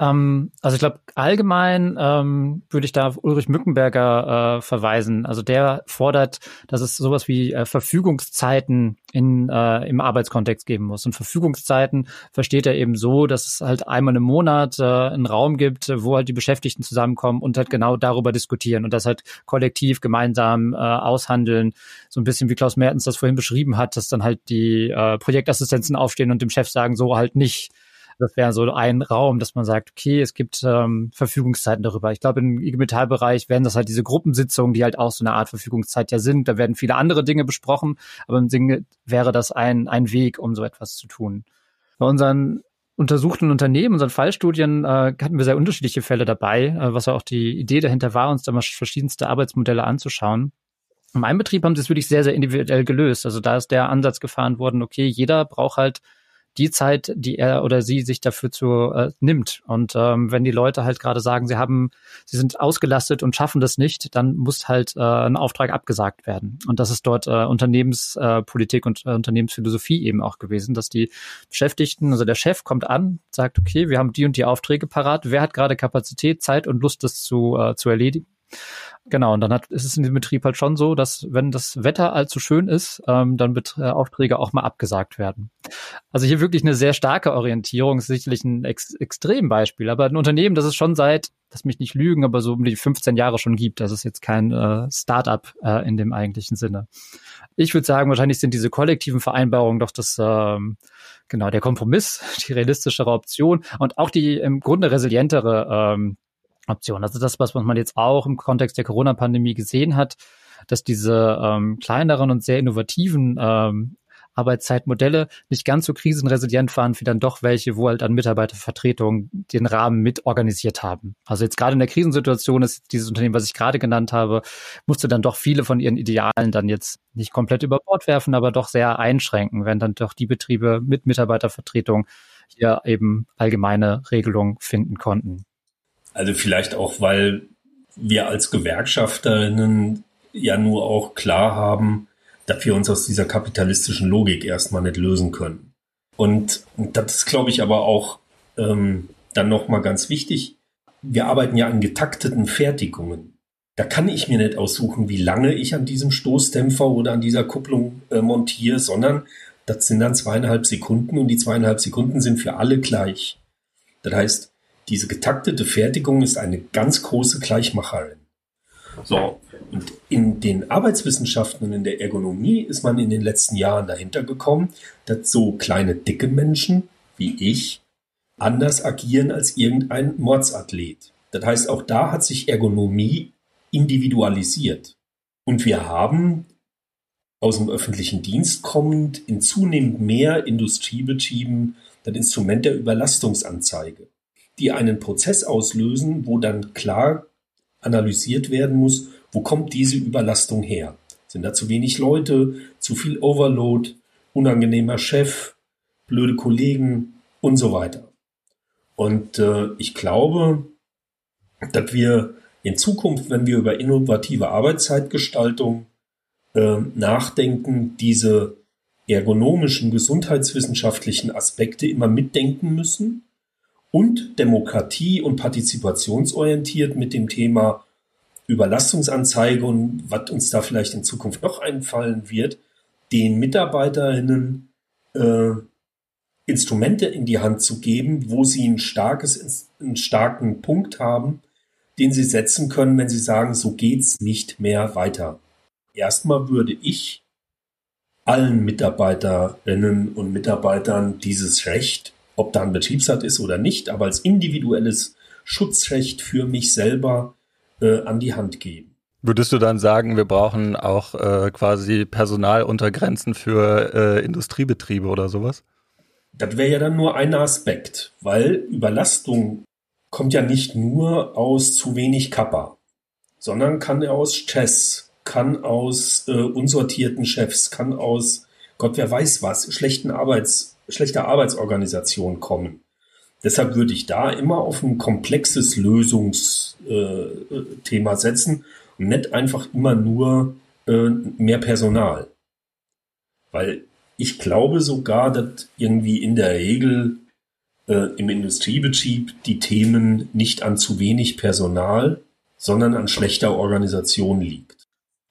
Ähm, also ich glaube, allgemein ähm, würde ich da auf Ulrich Mückenberger äh, verweisen. Also der fordert, dass es sowas wie äh, Verfügungszeiten in, äh, im Arbeitskontext geben muss. Und Verfügungszeiten versteht er eben so, dass es halt einmal im Monat äh, einen Raum gibt, wo halt die Beschäftigten zusammenkommen und halt genau darüber diskutieren und das halt kollektiv gemeinsam äh, aushandeln. So ein bisschen wie Klaus Mertens das vorhin beschrieben hat, dass dann halt die äh, Projektassistenzen aufstehen und dem Chef sagen, so halt nicht. Das wäre so ein Raum, dass man sagt, okay, es gibt ähm, Verfügungszeiten darüber. Ich glaube, im IG Metall-Bereich werden das halt diese Gruppensitzungen, die halt auch so eine Art Verfügungszeit ja sind. Da werden viele andere Dinge besprochen, aber im Sinne wäre das ein, ein Weg, um so etwas zu tun. Bei unseren untersuchten Unternehmen, unseren Fallstudien, äh, hatten wir sehr unterschiedliche Fälle dabei, äh, was ja auch die Idee dahinter war, uns da mal verschiedenste Arbeitsmodelle anzuschauen. In meinem Betrieb haben sie es wirklich sehr, sehr individuell gelöst. Also da ist der Ansatz gefahren worden, okay, jeder braucht halt die Zeit, die er oder sie sich dafür zu äh, nimmt. Und ähm, wenn die Leute halt gerade sagen, sie haben, sie sind ausgelastet und schaffen das nicht, dann muss halt äh, ein Auftrag abgesagt werden. Und das ist dort äh, Unternehmenspolitik äh, und äh, Unternehmensphilosophie eben auch gewesen, dass die Beschäftigten, also der Chef kommt an, sagt, okay, wir haben die und die Aufträge parat, wer hat gerade Kapazität, Zeit und Lust, das zu, äh, zu erledigen. Genau, und dann hat, ist es in dem Betrieb halt schon so, dass wenn das Wetter allzu schön ist, ähm, dann wird äh, Aufträge auch mal abgesagt werden. Also hier wirklich eine sehr starke Orientierung, sicherlich ein Ex Extrembeispiel, aber ein Unternehmen, das es schon seit, lass mich nicht lügen, aber so um die 15 Jahre schon gibt. Das ist jetzt kein äh, Start-up äh, in dem eigentlichen Sinne. Ich würde sagen, wahrscheinlich sind diese kollektiven Vereinbarungen doch das, ähm, genau, der Kompromiss, die realistischere Option und auch die im Grunde resilientere ähm, Option. Also das, was man jetzt auch im Kontext der Corona-Pandemie gesehen hat, dass diese ähm, kleineren und sehr innovativen ähm, Arbeitszeitmodelle nicht ganz so krisenresilient waren wie dann doch welche, wo halt an Mitarbeitervertretung den Rahmen mit organisiert haben. Also jetzt gerade in der Krisensituation ist dieses Unternehmen, was ich gerade genannt habe, musste dann doch viele von ihren Idealen dann jetzt nicht komplett über Bord werfen, aber doch sehr einschränken, wenn dann doch die Betriebe mit Mitarbeitervertretung hier eben allgemeine Regelungen finden konnten. Also vielleicht auch, weil wir als Gewerkschafterinnen ja nur auch klar haben, dass wir uns aus dieser kapitalistischen Logik erstmal nicht lösen können. Und das ist, glaube ich, aber auch ähm, dann nochmal ganz wichtig. Wir arbeiten ja an getakteten Fertigungen. Da kann ich mir nicht aussuchen, wie lange ich an diesem Stoßdämpfer oder an dieser Kupplung äh, montiere, sondern Das sind dann zweieinhalb Sekunden und die zweieinhalb Sekunden sind für alle gleich. Das heißt, diese getaktete Fertigung ist eine ganz große Gleichmacherin. So, und in den Arbeitswissenschaften und in der Ergonomie ist man in den letzten Jahren dahinter gekommen, dass so kleine dicke Menschen wie ich anders agieren als irgendein Mordsathlet. Das heißt, auch da hat sich Ergonomie individualisiert. Und wir haben aus dem öffentlichen Dienst kommend in zunehmend mehr Industriebetrieben das Instrument der Überlastungsanzeige, die einen Prozess auslösen, wo dann klar analysiert werden muss, wo kommt diese Überlastung her? Sind da zu wenig Leute, zu viel Overload, unangenehmer Chef, blöde Kollegen und so weiter. Und äh, ich glaube, dass wir in Zukunft, wenn wir über innovative Arbeitszeitgestaltung äh, nachdenken, diese ergonomischen, gesundheitswissenschaftlichen Aspekte immer mitdenken müssen und Demokratie und partizipationsorientiert mit dem Thema Überlastungsanzeige und was uns da vielleicht in Zukunft noch einfallen wird, den Mitarbeiterinnen äh, Instrumente in die Hand zu geben, wo sie ein starkes, einen starken Punkt haben, den sie setzen können, wenn sie sagen, so geht's nicht mehr weiter. Erstmal würde ich allen Mitarbeiterinnen und Mitarbeitern dieses Recht, ob da ein Betriebsrat ist oder nicht, aber als individuelles Schutzrecht für mich selber äh, an die Hand geben. Würdest du dann sagen, wir brauchen auch äh, quasi Personaluntergrenzen für äh, Industriebetriebe oder sowas? Das wäre ja dann nur ein Aspekt, weil Überlastung kommt ja nicht nur aus zu wenig Kappa, sondern kann aus Stress, kann aus äh, unsortierten Chefs, kann aus Gott wer weiß was, schlechten Arbeits, schlechter Arbeitsorganisation kommen. Deshalb würde ich da immer auf ein komplexes Lösungsthema äh, setzen und nicht einfach immer nur äh, mehr Personal. Weil ich glaube sogar, dass irgendwie in der Regel äh, im Industriebetrieb die Themen nicht an zu wenig Personal, sondern an schlechter Organisation liegt.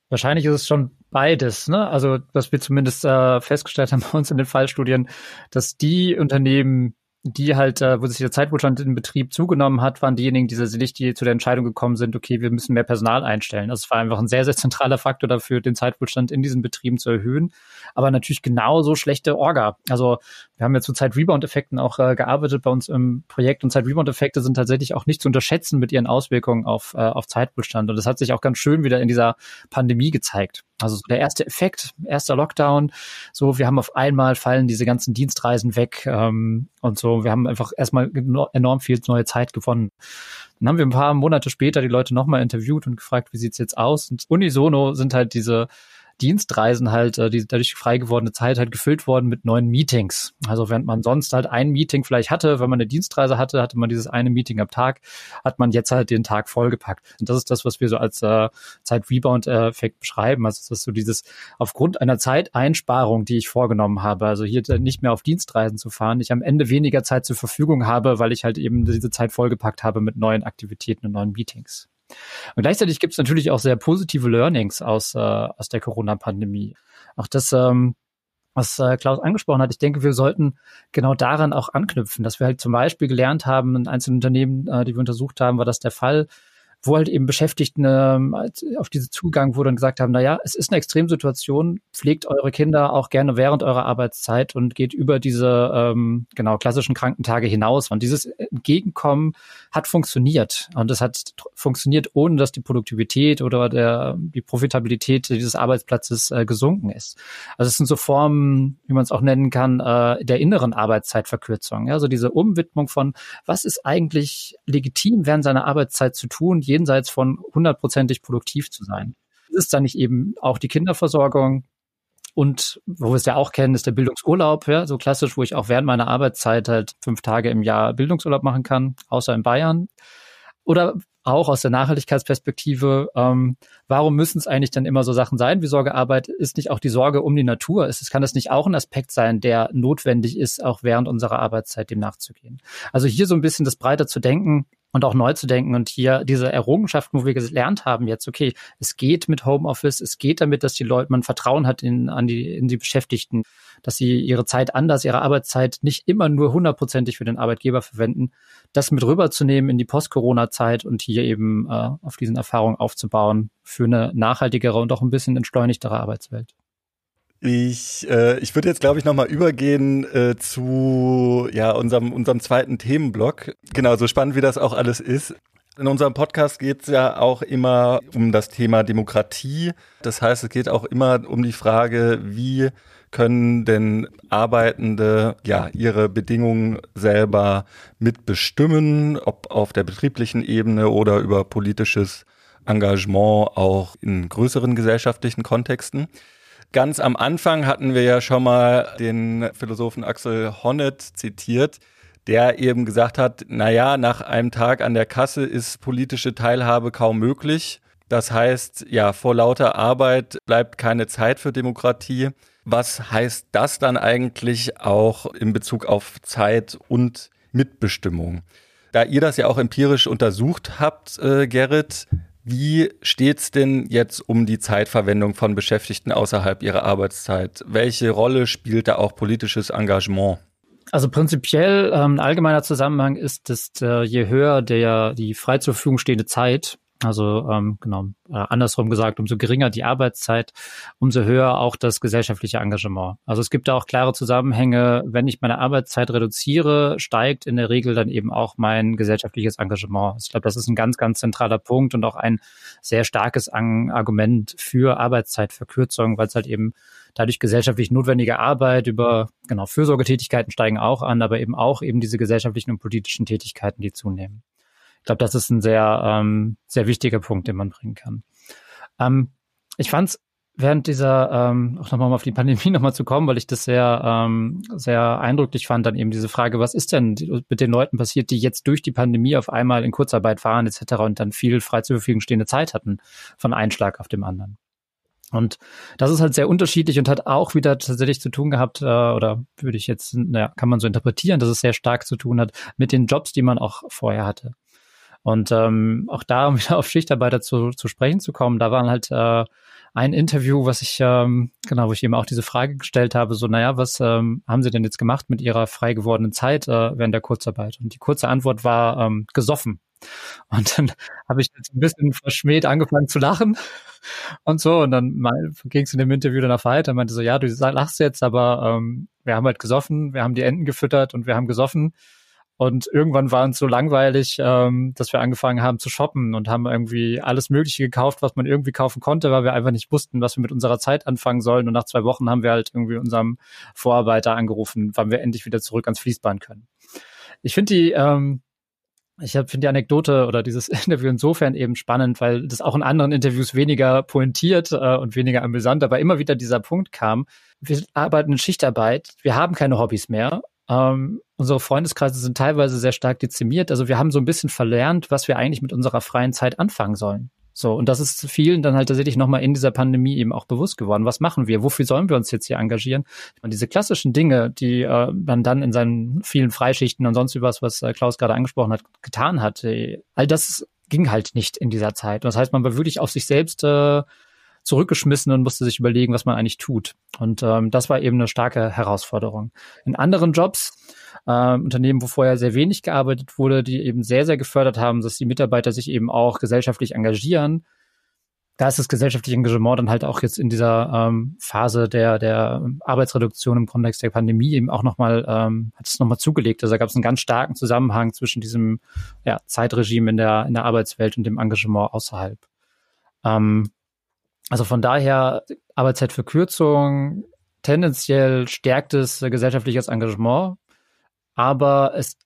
Wahrscheinlich ist es schon beides, ne? Also, was wir zumindest äh, festgestellt haben bei uns in den Fallstudien, dass die Unternehmen, die halt, äh, wo sich der Zeitwohlstand im Betrieb zugenommen hat, waren diejenigen, die sicherlich die zu der Entscheidung gekommen sind, okay, wir müssen mehr Personal einstellen. Das war einfach ein sehr, sehr zentraler Faktor dafür, den Zeitwohlstand in diesen Betrieben zu erhöhen. Aber natürlich genauso schlechte Orga. Also wir haben ja zu Zeit-Rebound-Effekten auch äh, gearbeitet bei uns im Projekt und Zeit-Rebound-Effekte sind tatsächlich auch nicht zu unterschätzen mit ihren Auswirkungen auf, äh, auf Zeitwohlstand. Und das hat sich auch ganz schön wieder in dieser Pandemie gezeigt. Also so der erste Effekt, erster Lockdown, so wir haben auf einmal fallen diese ganzen Dienstreisen weg ähm, und so. Wir haben einfach erstmal enorm viel neue Zeit gewonnen. Dann haben wir ein paar Monate später die Leute nochmal interviewt und gefragt, wie sieht's jetzt aus? Und unisono sind halt diese Dienstreisen halt, äh, die dadurch frei gewordene Zeit halt gefüllt worden mit neuen Meetings. Also während man sonst halt ein Meeting vielleicht hatte, wenn man eine Dienstreise hatte, hatte man dieses eine Meeting am Tag, hat man jetzt halt den Tag vollgepackt. Und das ist das, was wir so als äh, Zeit-Rebound-Effekt beschreiben. Also das ist so dieses aufgrund einer Zeiteinsparung, die ich vorgenommen habe, also hier nicht mehr auf Dienstreisen zu fahren, ich am Ende weniger Zeit zur Verfügung habe, weil ich halt eben diese Zeit vollgepackt habe mit neuen Aktivitäten und neuen Meetings. Und gleichzeitig gibt es natürlich auch sehr positive Learnings aus, äh, aus der Corona-Pandemie. Auch das, ähm, was äh, Klaus angesprochen hat, ich denke, wir sollten genau daran auch anknüpfen, dass wir halt zum Beispiel gelernt haben, in einzelnen Unternehmen, äh, die wir untersucht haben, war das der Fall, wo halt eben Beschäftigten ähm, auf diese Zugang wurde und gesagt haben, na ja, es ist eine Extremsituation, pflegt eure Kinder auch gerne während eurer Arbeitszeit und geht über diese ähm, genau klassischen Krankentage hinaus. Und dieses Entgegenkommen hat funktioniert und es hat funktioniert, ohne dass die Produktivität oder der, die Profitabilität dieses Arbeitsplatzes äh, gesunken ist. Also es sind so Formen, wie man es auch nennen kann, äh, der inneren Arbeitszeitverkürzung. Ja, also diese Umwidmung von, was ist eigentlich legitim während seiner Arbeitszeit zu tun, jenseits von hundertprozentig produktiv zu sein. Das ist dann nicht eben auch die Kinderversorgung, und wo wir es ja auch kennen, ist der Bildungsurlaub, ja, so klassisch, wo ich auch während meiner Arbeitszeit halt fünf Tage im Jahr Bildungsurlaub machen kann, außer in Bayern. Oder auch aus der Nachhaltigkeitsperspektive, ähm, warum müssen es eigentlich dann immer so Sachen sein wie Sorgearbeit? Ist nicht auch die Sorge um die Natur? Ist, kann das nicht auch ein Aspekt sein, der notwendig ist, auch während unserer Arbeitszeit dem nachzugehen? Also hier so ein bisschen das breiter zu denken, und auch neu zu denken und hier diese Errungenschaften, wo wir gelernt haben jetzt, okay, es geht mit Homeoffice, es geht damit, dass die Leute, man Vertrauen hat in, an die, in die Beschäftigten, dass sie ihre Zeit anders, ihre Arbeitszeit nicht immer nur hundertprozentig für den Arbeitgeber verwenden, das mit rüberzunehmen in die Post-Corona-Zeit und hier eben äh, auf diesen Erfahrungen aufzubauen für eine nachhaltigere und auch ein bisschen entschleunigtere Arbeitswelt. Ich, äh, ich würde jetzt, glaube ich, nochmal übergehen äh, zu ja, unserem, unserem zweiten Themenblock. Genau, so spannend wie das auch alles ist. In unserem Podcast geht es ja auch immer um das Thema Demokratie. Das heißt, es geht auch immer um die Frage, wie können denn Arbeitende ja ihre Bedingungen selber mitbestimmen, ob auf der betrieblichen Ebene oder über politisches Engagement auch in größeren gesellschaftlichen Kontexten. Ganz am Anfang hatten wir ja schon mal den Philosophen Axel Honneth zitiert, der eben gesagt hat, na ja, nach einem Tag an der Kasse ist politische Teilhabe kaum möglich. Das heißt, ja, vor lauter Arbeit bleibt keine Zeit für Demokratie. Was heißt das dann eigentlich auch in Bezug auf Zeit und Mitbestimmung? Da ihr das ja auch empirisch untersucht habt, äh, Gerrit, wie steht's denn jetzt um die Zeitverwendung von Beschäftigten außerhalb ihrer Arbeitszeit? Welche Rolle spielt da auch politisches Engagement? Also prinzipiell ähm, ein allgemeiner Zusammenhang ist, dass äh, je höher der die frei zur Verfügung stehende Zeit, also ähm, genau, äh, andersrum gesagt, umso geringer die Arbeitszeit, umso höher auch das gesellschaftliche Engagement. Also es gibt da auch klare Zusammenhänge, wenn ich meine Arbeitszeit reduziere, steigt in der Regel dann eben auch mein gesellschaftliches Engagement. Also ich glaube, das ist ein ganz, ganz zentraler Punkt und auch ein sehr starkes Argument für Arbeitszeitverkürzung, weil es halt eben dadurch gesellschaftlich notwendige Arbeit über genau Fürsorgetätigkeiten steigen auch an, aber eben auch eben diese gesellschaftlichen und politischen Tätigkeiten, die zunehmen glaube, das ist ein sehr, ähm, sehr wichtiger Punkt, den man bringen kann. Ähm, ich fand es während dieser, ähm, auch nochmal auf die Pandemie nochmal zu kommen, weil ich das sehr, ähm, sehr eindrücklich fand, dann eben diese Frage, was ist denn mit den Leuten passiert, die jetzt durch die Pandemie auf einmal in Kurzarbeit waren etc. und dann viel frei zur Verfügung stehende Zeit hatten von einem Schlag auf dem anderen. Und das ist halt sehr unterschiedlich und hat auch wieder tatsächlich zu tun gehabt, äh, oder würde ich jetzt, naja, kann man so interpretieren, dass es sehr stark zu tun hat mit den Jobs, die man auch vorher hatte. Und ähm, auch da, um wieder auf Schichtarbeiter zu, zu sprechen zu kommen, da waren halt äh, ein Interview, was ich, ähm, genau, wo ich eben auch diese Frage gestellt habe, so, naja, was ähm, haben Sie denn jetzt gemacht mit Ihrer frei gewordenen Zeit äh, während der Kurzarbeit? Und die kurze Antwort war ähm, gesoffen. Und dann habe ich jetzt ein bisschen verschmäht angefangen zu lachen und so. Und dann ging es in dem Interview danach weiter. meinte so, ja, du lachst jetzt, aber ähm, wir haben halt gesoffen, wir haben die Enten gefüttert und wir haben gesoffen. Und irgendwann war uns so langweilig, ähm, dass wir angefangen haben zu shoppen und haben irgendwie alles Mögliche gekauft, was man irgendwie kaufen konnte, weil wir einfach nicht wussten, was wir mit unserer Zeit anfangen sollen. Und nach zwei Wochen haben wir halt irgendwie unserem Vorarbeiter angerufen, wann wir endlich wieder zurück ans Fließband können. Ich finde die, ähm, ich finde die Anekdote oder dieses Interview insofern eben spannend, weil das auch in anderen Interviews weniger pointiert äh, und weniger amüsant, aber immer wieder dieser Punkt kam, wir arbeiten in Schichtarbeit, wir haben keine Hobbys mehr ähm, unsere Freundeskreise sind teilweise sehr stark dezimiert. Also wir haben so ein bisschen verlernt, was wir eigentlich mit unserer freien Zeit anfangen sollen. So, und das ist vielen dann halt tatsächlich nochmal in dieser Pandemie eben auch bewusst geworden. Was machen wir? Wofür sollen wir uns jetzt hier engagieren? Und diese klassischen Dinge, die äh, man dann in seinen vielen Freischichten und sonst was, was äh, Klaus gerade angesprochen hat, getan hat, all das ging halt nicht in dieser Zeit. Das heißt, man war wirklich auf sich selbst äh, zurückgeschmissen und musste sich überlegen, was man eigentlich tut. Und ähm, das war eben eine starke Herausforderung. In anderen Jobs, äh, Unternehmen, wo vorher sehr wenig gearbeitet wurde, die eben sehr, sehr gefördert haben, dass die Mitarbeiter sich eben auch gesellschaftlich engagieren, da ist das gesellschaftliche Engagement dann halt auch jetzt in dieser ähm, Phase der, der Arbeitsreduktion im Kontext der Pandemie eben auch nochmal, ähm, hat es nochmal zugelegt. Also da gab es einen ganz starken Zusammenhang zwischen diesem ja, Zeitregime in der, in der Arbeitswelt und dem Engagement außerhalb. Ähm, also von daher Arbeitszeitverkürzung, tendenziell stärkt es gesellschaftliches Engagement, aber es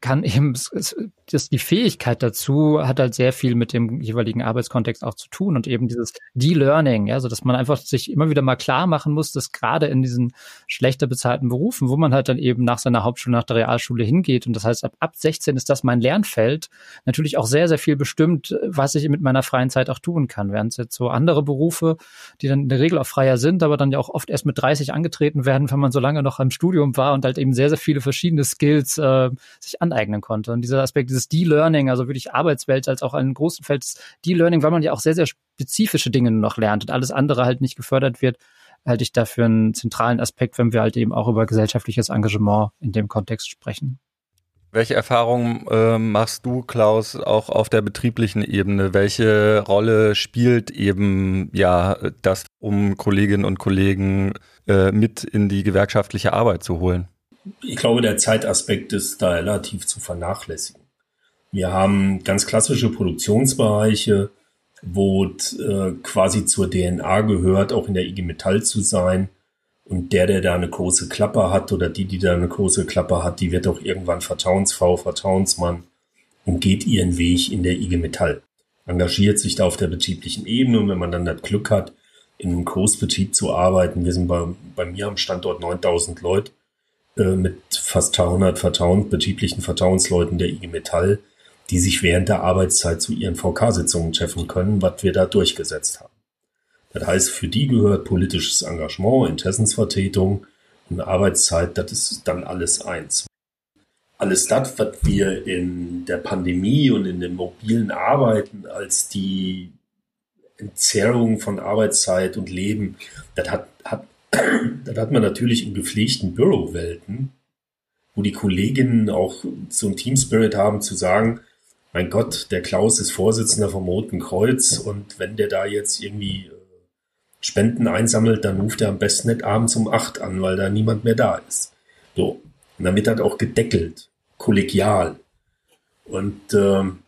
kann eben, das, die Fähigkeit dazu hat halt sehr viel mit dem jeweiligen Arbeitskontext auch zu tun und eben dieses De-Learning, ja, so dass man einfach sich immer wieder mal klar machen muss, dass gerade in diesen schlechter bezahlten Berufen, wo man halt dann eben nach seiner Hauptschule, nach der Realschule hingeht und das heißt, ab, ab 16 ist das mein Lernfeld, natürlich auch sehr, sehr viel bestimmt, was ich mit meiner freien Zeit auch tun kann, während es jetzt so andere Berufe, die dann in der Regel auch freier sind, aber dann ja auch oft erst mit 30 angetreten werden, wenn man so lange noch im Studium war und halt eben sehr, sehr viele verschiedene Skills äh, sich aneignen konnte. Und dieser Aspekt, dieses De-Learning, also wirklich Arbeitswelt als auch ein großen Feld De-Learning, weil man ja auch sehr, sehr spezifische Dinge noch lernt und alles andere halt nicht gefördert wird, halte ich dafür einen zentralen Aspekt, wenn wir halt eben auch über gesellschaftliches Engagement in dem Kontext sprechen. Welche Erfahrungen äh, machst du, Klaus, auch auf der betrieblichen Ebene? Welche Rolle spielt eben ja das, um Kolleginnen und Kollegen äh, mit in die gewerkschaftliche Arbeit zu holen? Ich glaube, der Zeitaspekt ist da relativ zu vernachlässigen. Wir haben ganz klassische Produktionsbereiche, wo äh, quasi zur DNA gehört, auch in der IG Metall zu sein. Und der, der da eine große Klappe hat oder die, die da eine große Klappe hat, die wird auch irgendwann Vertrauensfrau, Vertrauensmann und geht ihren Weg in der IG Metall. Engagiert sich da auf der betrieblichen Ebene und wenn man dann das Glück hat, in einem Großbetrieb zu arbeiten, wir sind bei, bei mir am Standort 9000 Leute, mit fast 300 Vertrauen, betrieblichen Vertrauensleuten der IG Metall, die sich während der Arbeitszeit zu ihren VK-Sitzungen treffen können, was wir da durchgesetzt haben. Das heißt, für die gehört politisches Engagement, Interessensvertretung und Arbeitszeit, das ist dann alles eins. Alles das, was wir in der Pandemie und in dem mobilen Arbeiten als die Entzerrung von Arbeitszeit und Leben, das hat, hat, das hat man natürlich in gepflegten Bürowelten, wo die Kolleginnen auch so ein Team Spirit haben zu sagen, mein Gott, der Klaus ist Vorsitzender vom Roten Kreuz und wenn der da jetzt irgendwie äh, Spenden einsammelt, dann ruft er am besten nicht abends um acht an, weil da niemand mehr da ist. So. Und dann wird das auch gedeckelt, kollegial. Und ähm,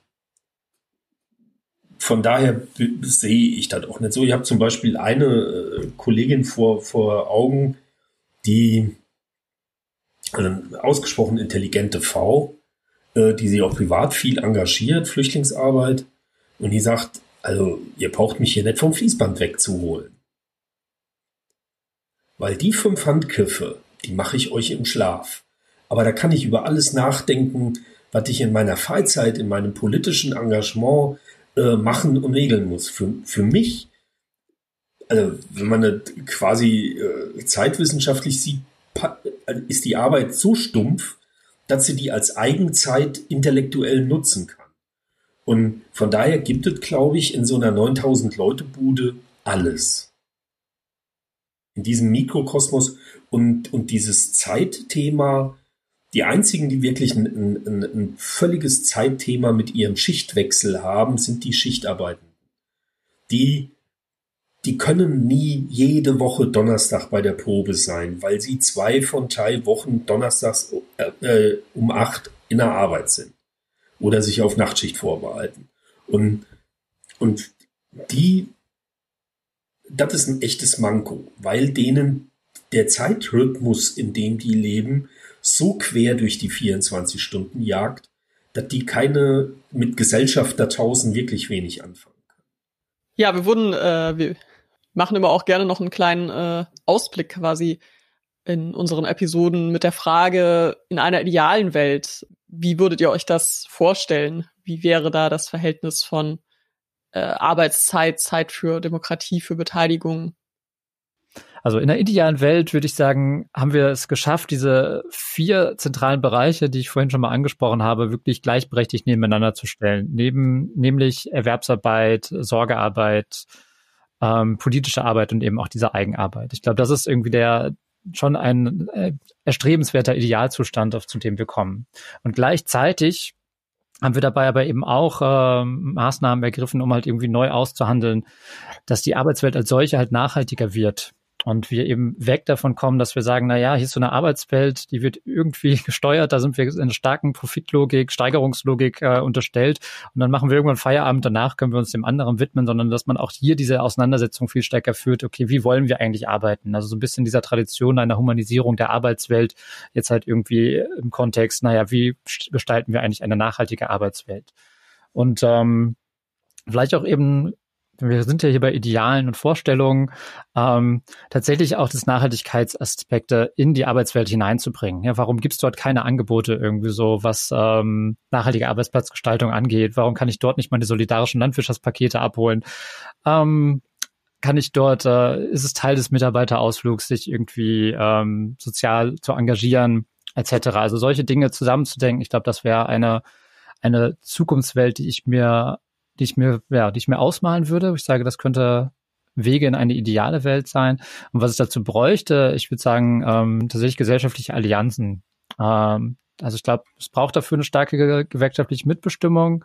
von daher sehe ich das auch nicht so. Ich habe zum Beispiel eine äh, Kollegin vor, vor Augen, die eine ausgesprochen intelligente Frau, äh, die sich auch privat viel engagiert, Flüchtlingsarbeit. Und die sagt, also ihr braucht mich hier nicht vom Fließband wegzuholen. Weil die fünf Handgriffe, die mache ich euch im Schlaf. Aber da kann ich über alles nachdenken, was ich in meiner Freizeit, in meinem politischen Engagement äh, machen und regeln muss. Für, für mich, also wenn man das quasi äh, zeitwissenschaftlich sieht, ist die Arbeit so stumpf, dass sie die als Eigenzeit intellektuell nutzen kann. Und von daher gibt es, glaube ich, in so einer 9000 Leute Bude alles. In diesem Mikrokosmos und, und dieses Zeitthema, die einzigen, die wirklich ein, ein, ein völliges Zeitthema mit ihrem Schichtwechsel haben, sind die Schichtarbeiten. Die die können nie jede Woche Donnerstag bei der Probe sein, weil sie zwei von drei Wochen Donnerstags äh, äh, um acht in der Arbeit sind oder sich auf Nachtschicht vorbereiten. Und, und die, das ist ein echtes Manko, weil denen der Zeitrhythmus, in dem die leben, so quer durch die 24 Stunden jagt, dass die keine mit Gesellschaft da tausend wirklich wenig anfangen. Ja, wir wurden, äh, wir machen immer auch gerne noch einen kleinen äh, Ausblick quasi in unseren Episoden mit der Frage, in einer idealen Welt, wie würdet ihr euch das vorstellen? Wie wäre da das Verhältnis von äh, Arbeitszeit, Zeit für Demokratie, für Beteiligung? Also in der idealen Welt würde ich sagen, haben wir es geschafft, diese vier zentralen Bereiche, die ich vorhin schon mal angesprochen habe, wirklich gleichberechtigt nebeneinander zu stellen. Neben, nämlich Erwerbsarbeit, Sorgearbeit, ähm, politische Arbeit und eben auch diese Eigenarbeit. Ich glaube, das ist irgendwie der schon ein äh, erstrebenswerter Idealzustand, auf zu dem wir kommen. Und gleichzeitig haben wir dabei aber eben auch äh, Maßnahmen ergriffen, um halt irgendwie neu auszuhandeln, dass die Arbeitswelt als solche halt nachhaltiger wird und wir eben weg davon kommen, dass wir sagen, na ja, hier ist so eine Arbeitswelt, die wird irgendwie gesteuert, da sind wir in starken Profitlogik, Steigerungslogik äh, unterstellt und dann machen wir irgendwann Feierabend, danach können wir uns dem anderen widmen, sondern dass man auch hier diese Auseinandersetzung viel stärker führt, okay, wie wollen wir eigentlich arbeiten? Also so ein bisschen dieser Tradition einer Humanisierung der Arbeitswelt jetzt halt irgendwie im Kontext, naja, wie gestalten wir eigentlich eine nachhaltige Arbeitswelt? Und ähm, vielleicht auch eben wir sind ja hier bei Idealen und Vorstellungen, ähm, tatsächlich auch das Nachhaltigkeitsaspekte in die Arbeitswelt hineinzubringen. Ja, warum gibt es dort keine Angebote irgendwie so, was ähm, nachhaltige Arbeitsplatzgestaltung angeht? Warum kann ich dort nicht meine solidarischen Landwirtschaftspakete abholen? Ähm, kann ich dort, äh, ist es Teil des Mitarbeiterausflugs, sich irgendwie ähm, sozial zu engagieren? etc. Also solche Dinge zusammenzudenken, ich glaube, das wäre eine, eine Zukunftswelt, die ich mir, die ich mir, ja, die ich mir ausmalen würde. Ich sage, das könnte Wege in eine ideale Welt sein. Und was es dazu bräuchte, ich würde sagen, ähm, tatsächlich gesellschaftliche Allianzen. Ähm, also ich glaube, es braucht dafür eine starke gewerkschaftliche Mitbestimmung,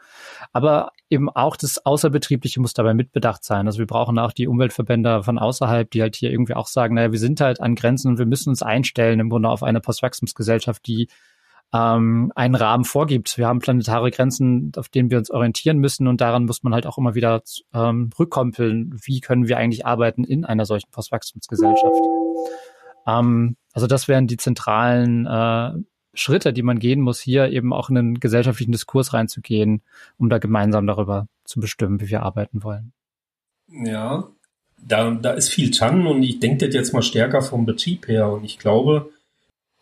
aber eben auch das Außerbetriebliche muss dabei mitbedacht sein. Also wir brauchen auch die Umweltverbände von außerhalb, die halt hier irgendwie auch sagen, naja, wir sind halt an Grenzen und wir müssen uns einstellen im Grunde auf eine Postwachstumsgesellschaft, die ähm, einen Rahmen vorgibt. Wir haben planetare Grenzen, auf denen wir uns orientieren müssen und daran muss man halt auch immer wieder ähm, rückkoppeln. Wie können wir eigentlich arbeiten in einer solchen Postwachstumsgesellschaft? Ähm, also das wären die zentralen äh, Schritte, die man gehen muss, hier eben auch in einen gesellschaftlichen Diskurs reinzugehen, um da gemeinsam darüber zu bestimmen, wie wir arbeiten wollen. Ja, da, da ist viel dran und ich denke das jetzt mal stärker vom Betrieb her und ich glaube,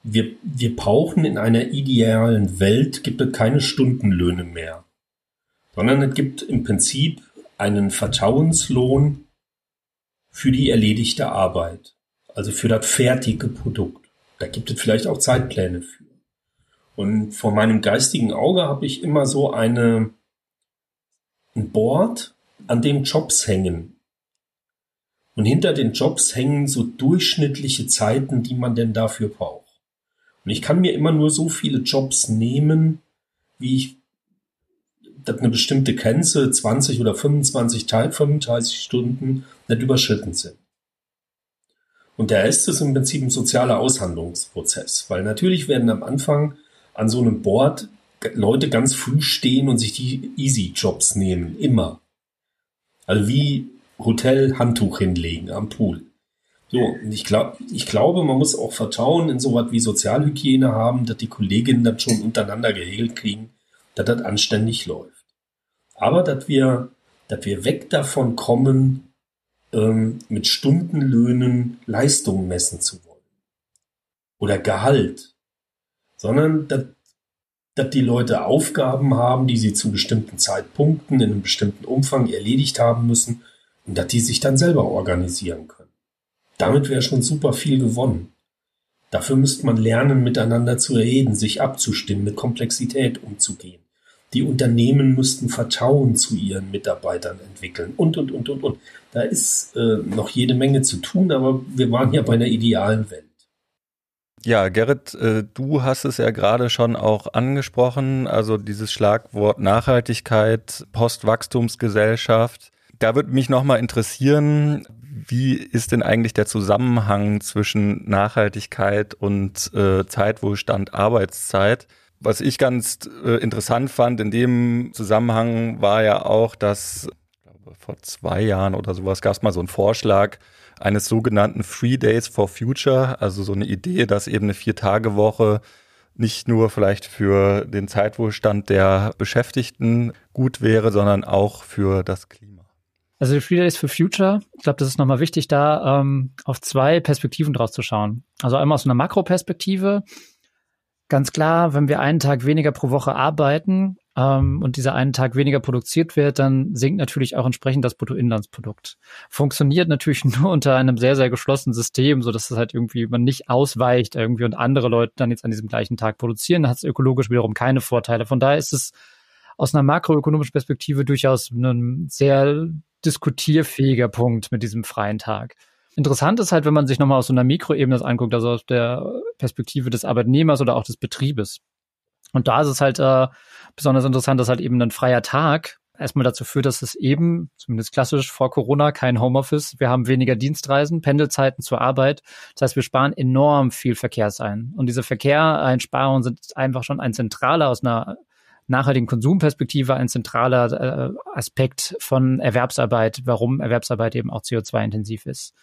wir, wir brauchen in einer idealen Welt gibt es keine Stundenlöhne mehr, sondern es gibt im Prinzip einen Vertrauenslohn für die erledigte Arbeit, also für das fertige Produkt. Da gibt es vielleicht auch Zeitpläne für. Und vor meinem geistigen Auge habe ich immer so eine, ein Board, an dem Jobs hängen. Und hinter den Jobs hängen so durchschnittliche Zeiten, die man denn dafür braucht. Und ich kann mir immer nur so viele Jobs nehmen, wie ich eine bestimmte Grenze, 20 oder 25, 35 Stunden, nicht überschritten sind. Und der Rest ist im Prinzip ein sozialer Aushandlungsprozess, weil natürlich werden am Anfang an so einem Board Leute ganz früh stehen und sich die Easy-Jobs nehmen, immer. Also wie Hotel Handtuch hinlegen am Pool. So, und ich, glaube, ich glaube, man muss auch Vertrauen in so was wie Sozialhygiene haben, dass die Kolleginnen dann schon untereinander geregelt kriegen, dass das anständig läuft. Aber dass wir, dass wir weg davon kommen, ähm, mit Stundenlöhnen Leistungen messen zu wollen. Oder Gehalt. Sondern dass, dass die Leute Aufgaben haben, die sie zu bestimmten Zeitpunkten in einem bestimmten Umfang erledigt haben müssen und dass die sich dann selber organisieren können. Damit wäre schon super viel gewonnen. Dafür müsste man lernen, miteinander zu reden, sich abzustimmen, mit Komplexität umzugehen. Die Unternehmen müssten Vertrauen zu ihren Mitarbeitern entwickeln und, und, und, und, und. Da ist äh, noch jede Menge zu tun, aber wir waren ja bei einer idealen Welt. Ja, Gerrit, äh, du hast es ja gerade schon auch angesprochen, also dieses Schlagwort Nachhaltigkeit, Postwachstumsgesellschaft. Da würde mich nochmal interessieren, wie ist denn eigentlich der Zusammenhang zwischen Nachhaltigkeit und äh, Zeitwohlstand, Arbeitszeit? Was ich ganz äh, interessant fand in dem Zusammenhang war ja auch, dass vor zwei Jahren oder sowas gab es mal so einen Vorschlag eines sogenannten Free Days for Future, also so eine Idee, dass eben eine Vier-Tage-Woche nicht nur vielleicht für den Zeitwohlstand der Beschäftigten gut wäre, sondern auch für das Klima. Also Free Days for Future, ich glaube, das ist nochmal wichtig, da ähm, auf zwei Perspektiven draus zu schauen. Also einmal aus einer Makroperspektive. Ganz klar, wenn wir einen Tag weniger pro Woche arbeiten ähm, und dieser einen Tag weniger produziert wird, dann sinkt natürlich auch entsprechend das Bruttoinlandsprodukt. Funktioniert natürlich nur unter einem sehr, sehr geschlossenen System, so dass es halt irgendwie man nicht ausweicht irgendwie und andere Leute dann jetzt an diesem gleichen Tag produzieren. Hat es ökologisch wiederum keine Vorteile. Von daher ist es aus einer makroökonomischen Perspektive durchaus ein sehr diskutierfähiger Punkt mit diesem freien Tag. Interessant ist halt, wenn man sich nochmal aus so einer Mikroebene das anguckt, also aus der Perspektive des Arbeitnehmers oder auch des Betriebes. Und da ist es halt äh, besonders interessant, dass halt eben ein freier Tag erstmal dazu führt, dass es eben, zumindest klassisch vor Corona, kein Homeoffice, wir haben weniger Dienstreisen, Pendelzeiten zur Arbeit. Das heißt, wir sparen enorm viel Verkehrs ein. Und diese Verkehreinsparungen sind einfach schon ein zentraler aus einer nachhaltigen Konsumperspektive ein zentraler äh, Aspekt von Erwerbsarbeit, warum Erwerbsarbeit eben auch CO2-intensiv ist.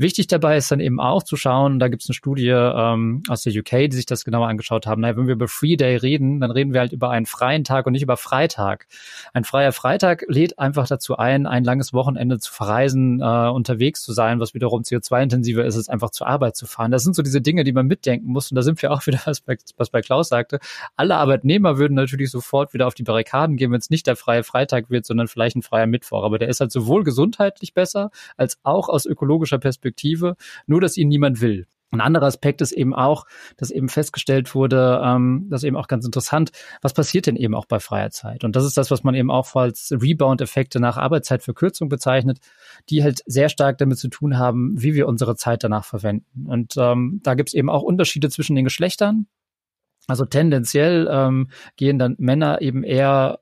Wichtig dabei ist dann eben auch zu schauen, da gibt es eine Studie ähm, aus der UK, die sich das genauer angeschaut haben. Naja, wenn wir über Free Day reden, dann reden wir halt über einen freien Tag und nicht über Freitag. Ein freier Freitag lädt einfach dazu ein, ein langes Wochenende zu verreisen, äh, unterwegs zu sein, was wiederum CO2-intensiver ist, als einfach zur Arbeit zu fahren. Das sind so diese Dinge, die man mitdenken muss. Und da sind wir auch wieder, was bei, was bei Klaus sagte. Alle Arbeitnehmer würden natürlich sofort wieder auf die Barrikaden gehen, wenn es nicht der freie Freitag wird, sondern vielleicht ein freier Mittwoch. Aber der ist halt sowohl gesundheitlich besser, als auch aus ökologischer Perspektive Perspektive, nur dass ihn niemand will. Ein anderer Aspekt ist eben auch, dass eben festgestellt wurde, ähm, das ist eben auch ganz interessant, was passiert denn eben auch bei freier Zeit? Und das ist das, was man eben auch als Rebound-Effekte nach Arbeitszeitverkürzung bezeichnet, die halt sehr stark damit zu tun haben, wie wir unsere Zeit danach verwenden. Und ähm, da gibt es eben auch Unterschiede zwischen den Geschlechtern. Also tendenziell ähm, gehen dann Männer eben eher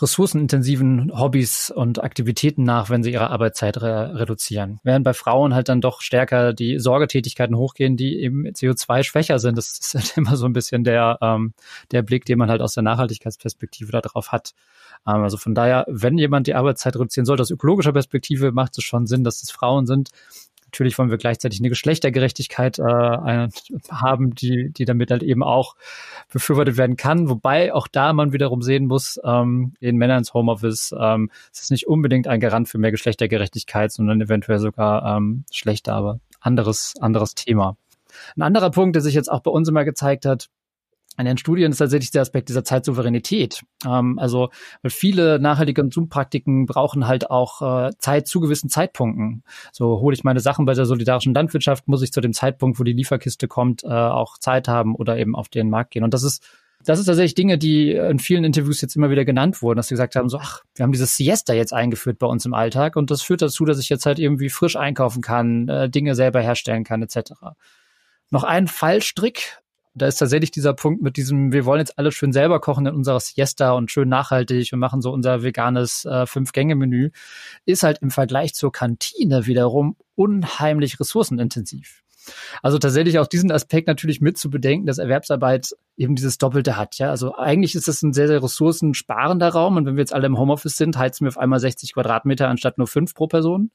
ressourcenintensiven Hobbys und Aktivitäten nach, wenn sie ihre Arbeitszeit re reduzieren. Während bei Frauen halt dann doch stärker die Sorgetätigkeiten hochgehen, die eben CO2 schwächer sind. Das ist halt immer so ein bisschen der, ähm, der Blick, den man halt aus der Nachhaltigkeitsperspektive darauf hat. Ähm, also von daher, wenn jemand die Arbeitszeit reduzieren sollte, aus ökologischer Perspektive macht es schon Sinn, dass es Frauen sind. Natürlich wollen wir gleichzeitig eine Geschlechtergerechtigkeit äh, haben, die, die damit halt eben auch befürwortet werden kann. Wobei auch da man wiederum sehen muss, ähm, in Männer ins Homeoffice, ähm, es ist nicht unbedingt ein Garant für mehr Geschlechtergerechtigkeit, sondern eventuell sogar ähm, schlechter, aber anderes, anderes Thema. Ein anderer Punkt, der sich jetzt auch bei uns immer gezeigt hat, in den Studien ist tatsächlich der Aspekt dieser Zeitsouveränität. Ähm, also viele nachhaltige Konsumpraktиken brauchen halt auch äh, Zeit zu gewissen Zeitpunkten. So hole ich meine Sachen bei der solidarischen Landwirtschaft, muss ich zu dem Zeitpunkt, wo die Lieferkiste kommt, äh, auch Zeit haben oder eben auf den Markt gehen. Und das ist das ist tatsächlich Dinge, die in vielen Interviews jetzt immer wieder genannt wurden, dass sie gesagt haben, so, ach, wir haben dieses Siesta jetzt eingeführt bei uns im Alltag und das führt dazu, dass ich jetzt halt irgendwie frisch einkaufen kann, äh, Dinge selber herstellen kann, etc. Noch ein Fallstrick, da ist tatsächlich dieser Punkt mit diesem, wir wollen jetzt alles schön selber kochen in unserer Siesta und schön nachhaltig und machen so unser veganes äh, Fünf-Gänge-Menü, ist halt im Vergleich zur Kantine wiederum unheimlich ressourcenintensiv. Also tatsächlich auch diesen Aspekt natürlich mit zu bedenken, dass Erwerbsarbeit eben dieses Doppelte hat. Ja, also eigentlich ist das ein sehr, sehr ressourcensparender Raum. Und wenn wir jetzt alle im Homeoffice sind, heizen wir auf einmal 60 Quadratmeter anstatt nur fünf pro Person.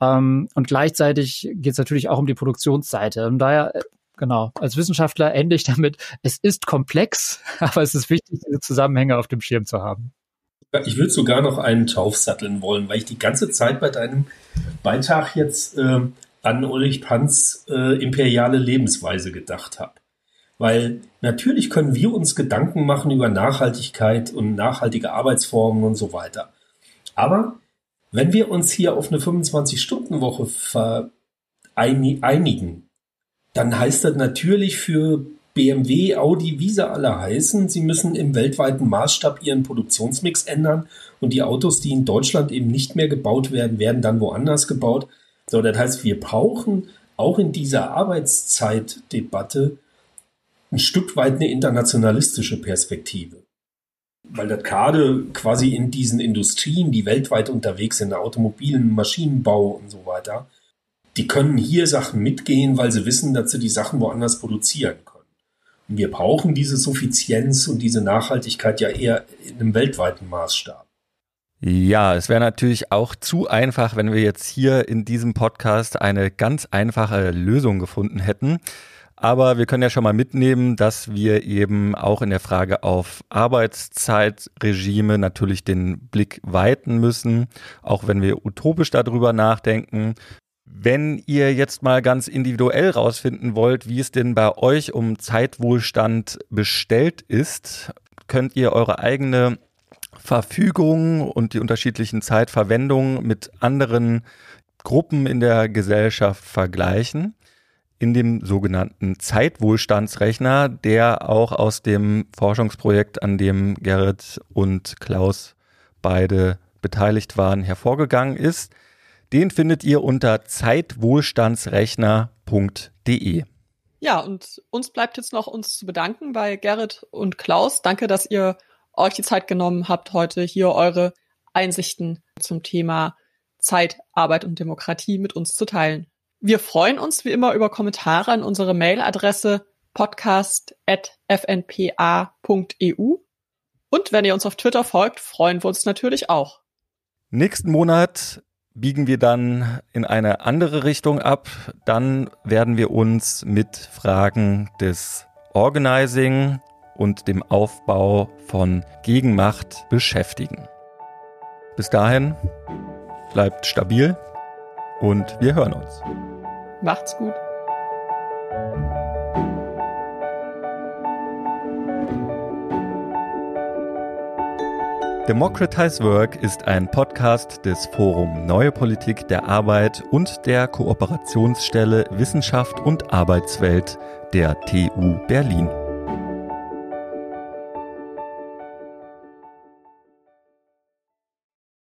Ähm, und gleichzeitig geht es natürlich auch um die Produktionsseite. Und daher äh, genau. Als Wissenschaftler ende ich damit, es ist komplex, aber es ist wichtig, diese Zusammenhänge auf dem Schirm zu haben. Ich würde sogar noch einen Taufsatteln wollen, weil ich die ganze Zeit bei deinem Beitrag jetzt äh, an Ulrich Panz äh, imperiale Lebensweise gedacht habe. Weil natürlich können wir uns Gedanken machen über Nachhaltigkeit und nachhaltige Arbeitsformen und so weiter. Aber wenn wir uns hier auf eine 25-Stunden-Woche einigen, dann heißt das natürlich für BMW, Audi, wie sie alle heißen, sie müssen im weltweiten Maßstab ihren Produktionsmix ändern und die Autos, die in Deutschland eben nicht mehr gebaut werden, werden dann woanders gebaut. So, das heißt, wir brauchen auch in dieser Arbeitszeitdebatte ein Stück weit eine internationalistische Perspektive. Weil das gerade quasi in diesen Industrien, die weltweit unterwegs sind, Automobilen, Maschinenbau und so weiter, die können hier Sachen mitgehen, weil sie wissen, dass sie die Sachen woanders produzieren können. Und wir brauchen diese Suffizienz und diese Nachhaltigkeit ja eher in einem weltweiten Maßstab. Ja, es wäre natürlich auch zu einfach, wenn wir jetzt hier in diesem Podcast eine ganz einfache Lösung gefunden hätten. Aber wir können ja schon mal mitnehmen, dass wir eben auch in der Frage auf Arbeitszeitregime natürlich den Blick weiten müssen, auch wenn wir utopisch darüber nachdenken. Wenn ihr jetzt mal ganz individuell rausfinden wollt, wie es denn bei euch um Zeitwohlstand bestellt ist, könnt ihr eure eigene Verfügung und die unterschiedlichen Zeitverwendungen mit anderen Gruppen in der Gesellschaft vergleichen. In dem sogenannten Zeitwohlstandsrechner, der auch aus dem Forschungsprojekt, an dem Gerrit und Klaus beide beteiligt waren, hervorgegangen ist. Den findet ihr unter zeitwohlstandsrechner.de. Ja, und uns bleibt jetzt noch uns zu bedanken bei Gerrit und Klaus. Danke, dass ihr euch die Zeit genommen habt, heute hier eure Einsichten zum Thema Zeit, Arbeit und Demokratie mit uns zu teilen. Wir freuen uns wie immer über Kommentare an unsere Mailadresse podcast.fnpa.eu. Und wenn ihr uns auf Twitter folgt, freuen wir uns natürlich auch. Nächsten Monat biegen wir dann in eine andere Richtung ab. Dann werden wir uns mit Fragen des Organizing und dem Aufbau von Gegenmacht beschäftigen. Bis dahin, bleibt stabil und wir hören uns. Macht's gut. Democratize Work ist ein Podcast des Forum Neue Politik der Arbeit und der Kooperationsstelle Wissenschaft und Arbeitswelt der TU Berlin.